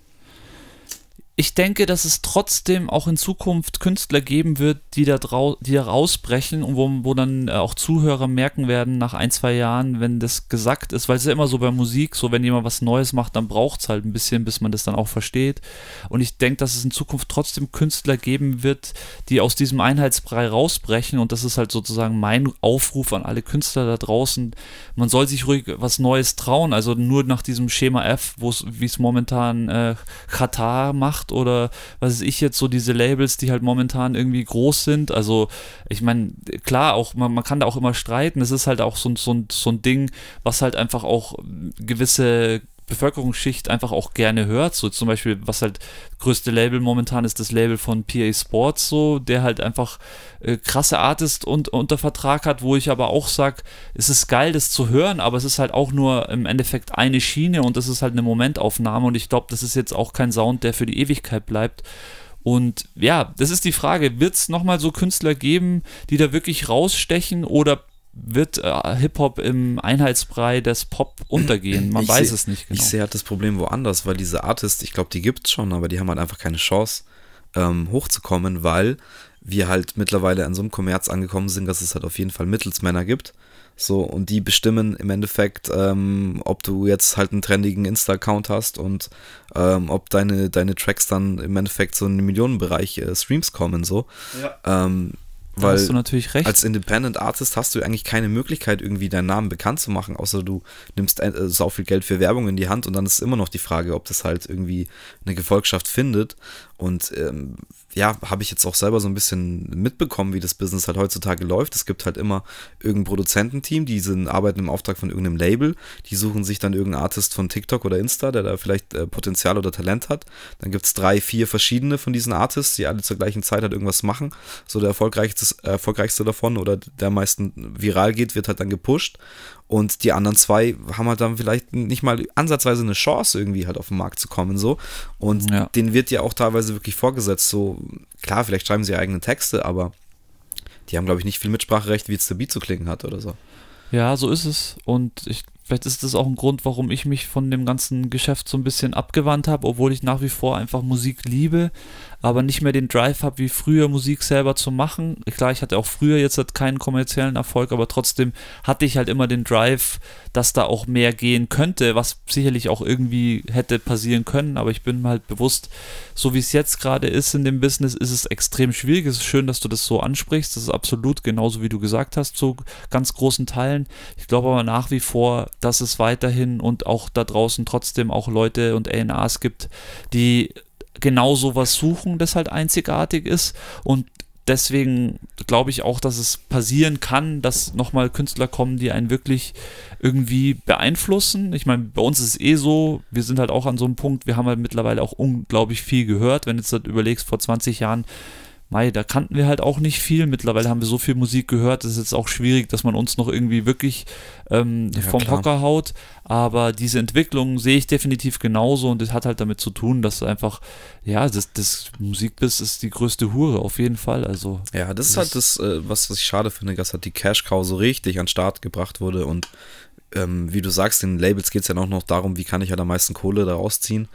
Ich denke, dass es trotzdem auch in Zukunft Künstler geben wird, die da, drau die da rausbrechen und wo, wo dann äh, auch Zuhörer merken werden nach ein, zwei Jahren, wenn das gesagt ist, weil es ja immer so bei Musik, so wenn jemand was Neues macht, dann braucht es halt ein bisschen, bis man das dann auch versteht. Und ich denke, dass es in Zukunft trotzdem Künstler geben wird, die aus diesem Einheitsbrei rausbrechen und das ist halt sozusagen mein Aufruf an alle Künstler da draußen. Man soll sich ruhig was Neues trauen, also nur nach diesem Schema F, wie es momentan äh, Katar macht oder was weiß ich jetzt, so diese Labels, die halt momentan irgendwie groß sind. Also ich meine, klar, auch man, man kann da auch immer streiten. Es ist halt auch so, so, so ein Ding, was halt einfach auch gewisse Bevölkerungsschicht einfach auch gerne hört. So zum Beispiel, was halt größte Label momentan ist, das Label von PA Sports, so, der halt einfach äh, krasse Artist und, unter Vertrag hat, wo ich aber auch sage, es ist geil, das zu hören, aber es ist halt auch nur im Endeffekt eine Schiene und das ist halt eine Momentaufnahme und ich glaube, das ist jetzt auch kein Sound, der für die Ewigkeit bleibt. Und ja, das ist die Frage, wird es nochmal so Künstler geben, die da wirklich rausstechen oder wird äh, Hip-Hop im Einheitsbrei des Pop untergehen? Man ich weiß seh, es nicht genau. Ich sehe halt das Problem woanders, weil diese Artists, ich glaube, die gibt es schon, aber die haben halt einfach keine Chance, ähm, hochzukommen, weil wir halt mittlerweile an so einem Kommerz angekommen sind, dass es halt auf jeden Fall Mittelsmänner gibt. So, und die bestimmen im Endeffekt, ähm, ob du jetzt halt einen trendigen Insta-Account hast und ähm, ob deine, deine Tracks dann im Endeffekt so in den Millionenbereich äh, Streams kommen, so. Ja. Ähm, weil hast du natürlich recht. als Independent Artist hast du eigentlich keine Möglichkeit, irgendwie deinen Namen bekannt zu machen, außer du nimmst äh, so viel Geld für Werbung in die Hand und dann ist immer noch die Frage, ob das halt irgendwie eine Gefolgschaft findet. Und ähm, ja, habe ich jetzt auch selber so ein bisschen mitbekommen, wie das Business halt heutzutage läuft. Es gibt halt immer irgendein Produzententeam, die sind, arbeiten im Auftrag von irgendeinem Label, die suchen sich dann irgendeinen Artist von TikTok oder Insta, der da vielleicht äh, Potenzial oder Talent hat. Dann gibt es drei, vier verschiedene von diesen Artists, die alle zur gleichen Zeit halt irgendwas machen. So der erfolgreichste, erfolgreichste davon oder der meisten viral geht, wird halt dann gepusht. Und die anderen zwei haben halt dann vielleicht nicht mal ansatzweise eine Chance, irgendwie halt auf den Markt zu kommen, so. Und ja. denen wird ja auch teilweise wirklich vorgesetzt, so, klar, vielleicht schreiben sie eigene Texte, aber die haben, glaube ich, nicht viel Mitspracherecht, wie jetzt der Beat zu klingen hat oder so. Ja, so ist es. Und ich, vielleicht ist das auch ein Grund, warum ich mich von dem ganzen Geschäft so ein bisschen abgewandt habe, obwohl ich nach wie vor einfach Musik liebe aber nicht mehr den Drive habe, wie früher Musik selber zu machen. Klar, ich hatte auch früher jetzt halt keinen kommerziellen Erfolg, aber trotzdem hatte ich halt immer den Drive, dass da auch mehr gehen könnte, was sicherlich auch irgendwie hätte passieren können, aber ich bin halt bewusst, so wie es jetzt gerade ist in dem Business, ist es extrem schwierig. Es ist schön, dass du das so ansprichst. Das ist absolut genauso, wie du gesagt hast, zu ganz großen Teilen. Ich glaube aber nach wie vor, dass es weiterhin und auch da draußen trotzdem auch Leute und ANAs gibt, die genau sowas suchen, das halt einzigartig ist und deswegen glaube ich auch, dass es passieren kann, dass nochmal Künstler kommen, die einen wirklich irgendwie beeinflussen. Ich meine, bei uns ist es eh so, wir sind halt auch an so einem Punkt, wir haben halt mittlerweile auch unglaublich viel gehört. Wenn du jetzt halt überlegst, vor 20 Jahren Mai, da kannten wir halt auch nicht viel. Mittlerweile haben wir so viel Musik gehört, es ist jetzt auch schwierig, dass man uns noch irgendwie wirklich ähm, ja, vom klar. Hocker haut. Aber diese Entwicklung sehe ich definitiv genauso und das hat halt damit zu tun, dass einfach, ja, das, das Musikbiss ist die größte Hure, auf jeden Fall. Also, ja, das ist halt das, äh, was, was ich schade finde, dass halt die Cash Cow so richtig an den Start gebracht wurde und ähm, wie du sagst, den Labels geht es ja auch noch darum, wie kann ich halt am meisten Kohle da rausziehen.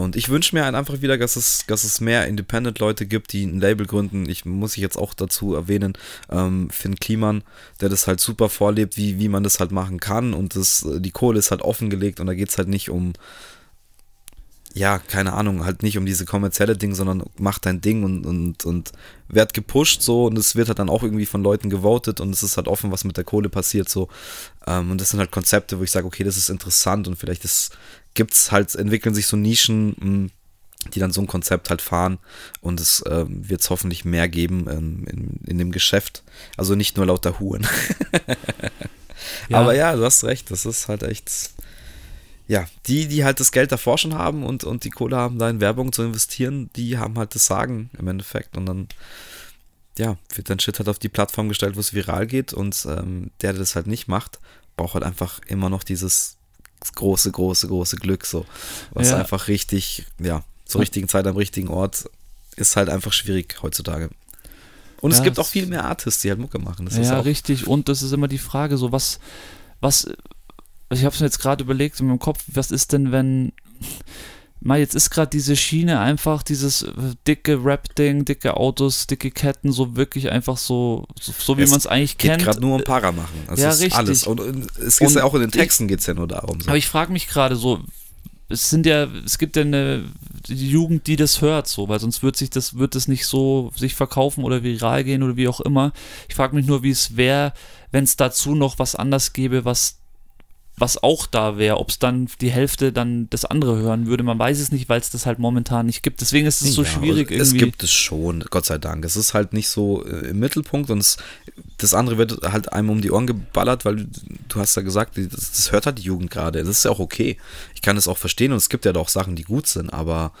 Und ich wünsche mir halt einfach wieder, dass es, dass es mehr Independent-Leute gibt, die ein Label gründen. Ich muss ich jetzt auch dazu erwähnen, ähm, Finn Kliman, der das halt super vorlebt, wie, wie man das halt machen kann. Und das, die Kohle ist halt offengelegt und da geht es halt nicht um, ja, keine Ahnung, halt nicht um diese kommerzielle Ding, sondern mach dein Ding und, und, und werd gepusht so und es wird halt dann auch irgendwie von Leuten gewotet und es ist halt offen, was mit der Kohle passiert so. Ähm, und das sind halt Konzepte, wo ich sage, okay, das ist interessant und vielleicht ist gibt es halt, entwickeln sich so Nischen, hm, die dann so ein Konzept halt fahren und es äh, wird es hoffentlich mehr geben ähm, in, in dem Geschäft. Also nicht nur lauter Huren. ja. Aber ja, du hast recht, das ist halt echt. Ja, die, die halt das Geld davor schon haben und, und die Kohle haben, da in Werbung zu investieren, die haben halt das Sagen im Endeffekt. Und dann, ja, wird dann Shit halt auf die Plattform gestellt, wo es viral geht. Und ähm, der, der das halt nicht macht, braucht halt einfach immer noch dieses große, große, große Glück, so. Was ja. einfach richtig, ja, zur richtigen Zeit am richtigen Ort ist halt einfach schwierig heutzutage. Und ja, es gibt auch viel mehr Artists, die halt Mucke machen. Das ja, richtig. Und das ist immer die Frage, so was, was, ich habe es mir jetzt gerade überlegt in meinem Kopf, was ist denn, wenn, mal, jetzt ist gerade diese Schiene einfach dieses äh, dicke Rap-Ding, dicke Autos, dicke Ketten, so wirklich einfach so, so, so wie man es eigentlich Geht kennt. gerade nur um Para machen. Das Ja, ist richtig. alles. Und, und es geht ja auch in den Texten geht es ja nur darum. So. Aber ich frage mich gerade so, es sind ja, es gibt ja eine die Jugend, die das hört, so, weil sonst wird sich das, wird es nicht so sich verkaufen oder viral gehen oder wie auch immer. Ich frage mich nur, wie es wäre, wenn es dazu noch was anders gäbe, was was auch da wäre, ob es dann die Hälfte dann das andere hören würde. Man weiß es nicht, weil es das halt momentan nicht gibt. Deswegen ist es so Ja, schwierig Es irgendwie. gibt es schon, Gott sei Dank. Es ist halt nicht so äh, im Mittelpunkt und es, das andere wird halt einem um die Ohren geballert, weil du, hast ja gesagt, das, das hört halt die Jugend gerade. Das ist ja auch okay. Ich kann das auch verstehen und es gibt ja doch Sachen, die gut sind, aber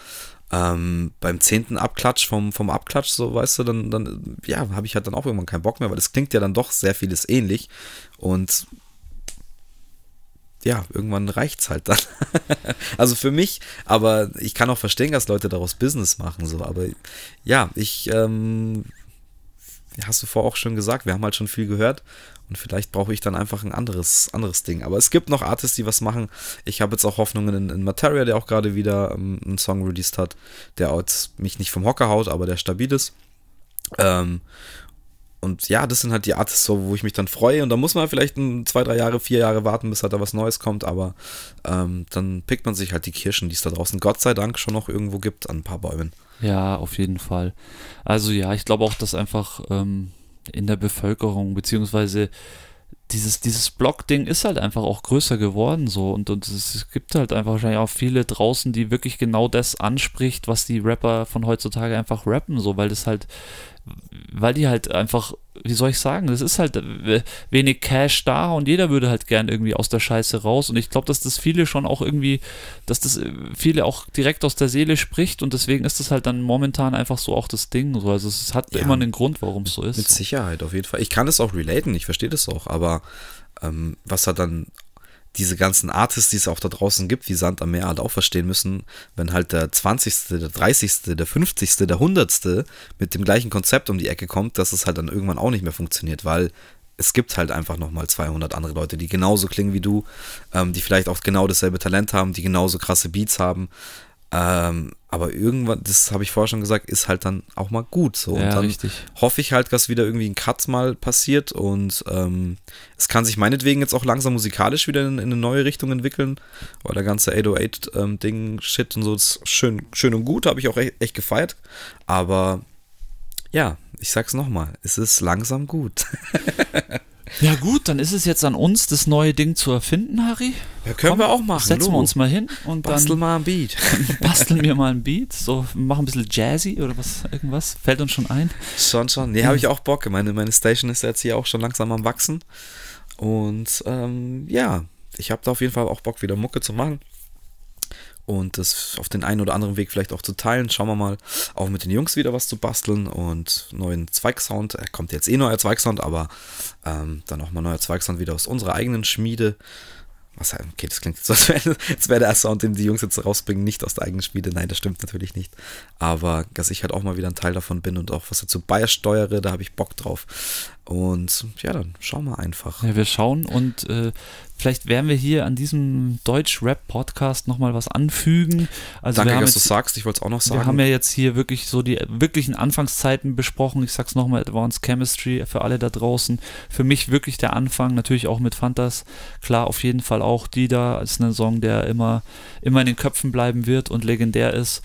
ähm, beim zehnten Abklatsch vom, vom Abklatsch, so weißt du, dann, dann ja, habe ich halt dann auch irgendwann keinen Bock mehr, weil es klingt ja dann doch sehr vieles ähnlich und ja, irgendwann reicht's halt dann. also für mich, aber ich kann auch verstehen, dass Leute daraus Business machen, so, aber ja, ich, ähm, hast du vorher auch schon gesagt, wir haben halt schon viel gehört und vielleicht brauche ich dann einfach ein anderes, anderes Ding. Aber es gibt noch Artists, die was machen. Ich habe jetzt auch Hoffnungen in, in Materia, der auch gerade wieder ähm, einen Song released hat, der jetzt mich nicht vom Hocker haut, aber der stabil ist. Ähm, und ja, das sind halt die Artists, so, wo ich mich dann freue. Und da muss man vielleicht ein, zwei, drei Jahre, vier Jahre warten, bis halt da was Neues kommt. Aber ähm, dann pickt man sich halt die Kirschen, die es da draußen Gott sei Dank schon noch irgendwo gibt, an ein paar Bäumen. Ja, auf jeden Fall. Also ja, ich glaube auch, dass einfach ähm, in der Bevölkerung, beziehungsweise dieses, dieses Blog-Ding ist halt einfach auch größer geworden so und, und es gibt halt einfach wahrscheinlich auch viele draußen, die wirklich genau das anspricht, was die Rapper von heutzutage einfach rappen, so, weil das halt, weil die halt einfach, wie soll ich sagen, das ist halt äh, wenig Cash da und jeder würde halt gern irgendwie aus der Scheiße raus und ich glaube, dass das viele schon auch irgendwie, dass das äh, viele auch direkt aus der Seele spricht und deswegen ist das halt dann momentan einfach so auch das Ding, so, also es hat Ja. immer einen Grund, warum es so ist. Mit Sicherheit, auf jeden Fall. Ich kann es auch relaten, ich verstehe das auch, aber ähm, was hat dann diese ganzen Artists, die es auch da draußen gibt, wie Sand am Meer halt auch verstehen müssen, wenn halt der 20., der 30., der 50., der 100. mit dem gleichen Konzept um die Ecke kommt, dass es halt dann irgendwann auch nicht mehr funktioniert, weil es gibt halt einfach nochmal 200 andere Leute, die genauso klingen wie du, ähm, die vielleicht auch genau dasselbe Talent haben, die genauso krasse Beats haben. Ähm, aber irgendwann, das habe ich vorher schon gesagt, ist halt dann auch mal gut so. Ja, und dann richtig. hoffe ich halt, dass wieder irgendwie ein Cut mal passiert und ähm, es kann sich meinetwegen jetzt auch langsam musikalisch wieder in, in eine neue Richtung entwickeln, weil der ganze 808-Ding, Shit und so ist schön, schön und gut, habe ich auch echt, echt gefeiert, aber ja, ich sag's nochmal, es ist langsam gut. Ja gut, dann ist es jetzt an uns, das neue Ding zu erfinden, Harry. Ja, können wir auch machen, Setzen wir Logo. uns mal hin und Bastel dann mal ein Beat. basteln wir mal ein Beat, so machen ein bisschen Jazzy oder was, irgendwas, fällt uns schon ein. Schon, schon. Nee, habe ich auch Bock. Meine, meine Station ist jetzt hier auch schon langsam am Wachsen. Und ähm, ja, ich habe da auf jeden Fall auch Bock, wieder Mucke zu machen. Und das auf den einen oder anderen Weg vielleicht auch zu teilen. Schauen wir mal, auch mit den Jungs wieder was zu basteln und neuen Zweigsound. Er kommt jetzt eh neuer Zweigsound, aber ähm, dann auch mal neuer Zweigsound wieder aus unserer eigenen Schmiede. Was, okay, das klingt jetzt so, als wäre als der Sound, den die Jungs jetzt rausbringen, nicht aus der eigenen Schmiede. Nein, das stimmt natürlich nicht. Aber dass ich halt auch mal wieder ein Teil davon bin und auch was dazu beisteuere, da habe ich Bock drauf. Und ja, dann schauen wir einfach. Ja, wir schauen und äh, vielleicht werden wir hier an diesem Deutsch-Rap-Podcast nochmal was anfügen. Also Danke, dass du sagst. Ich wollte es auch noch sagen. Wir haben ja jetzt hier wirklich so die wirklichen Anfangszeiten besprochen. Ich sag's nochmal, Advanced Chemistry für alle da draußen. Für mich wirklich der Anfang, natürlich auch mit Fantas. Klar, auf jeden Fall auch die da. ist ein Song, der immer, immer in den Köpfen bleiben wird und legendär ist.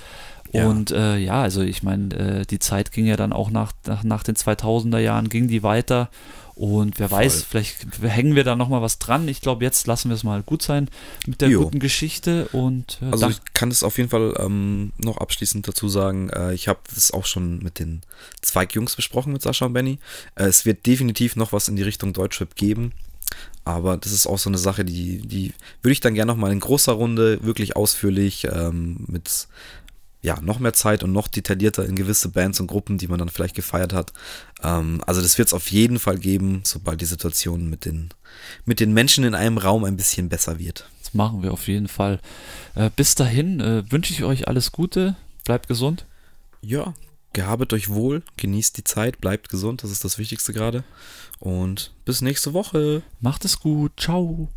Ja. Und äh, ja, also ich meine, äh, die Zeit ging ja dann auch nach, nach, nach den 2000er Jahren, ging die weiter. Und wer Voll. weiß, vielleicht hängen wir da nochmal was dran. Ich glaube, jetzt lassen wir es mal gut sein mit der Jo. guten Geschichte. Und äh, Also ich kann das auf jeden Fall ähm, noch abschließend dazu sagen. Äh, ich habe das auch schon mit den Zweigjungs besprochen, mit Sascha und Benny. Äh, es wird definitiv noch was in die Richtung Deutschrap geben. Aber das ist auch so eine Sache, die, die würde ich dann gerne noch mal in großer Runde wirklich ausführlich ähm, mit ja, noch mehr Zeit und noch detaillierter in gewisse Bands und Gruppen, die man dann vielleicht gefeiert hat. Ähm, also das wird es auf jeden Fall geben, sobald die Situation mit den, mit den Menschen in einem Raum ein bisschen besser wird. das machen wir auf jeden Fall. Äh, bis dahin äh, wünsche ich euch alles Gute. Bleibt gesund. Ja, gehabet euch wohl, genießt die Zeit, bleibt gesund, das ist das Wichtigste gerade. Und bis nächste Woche. Macht es gut. Ciao.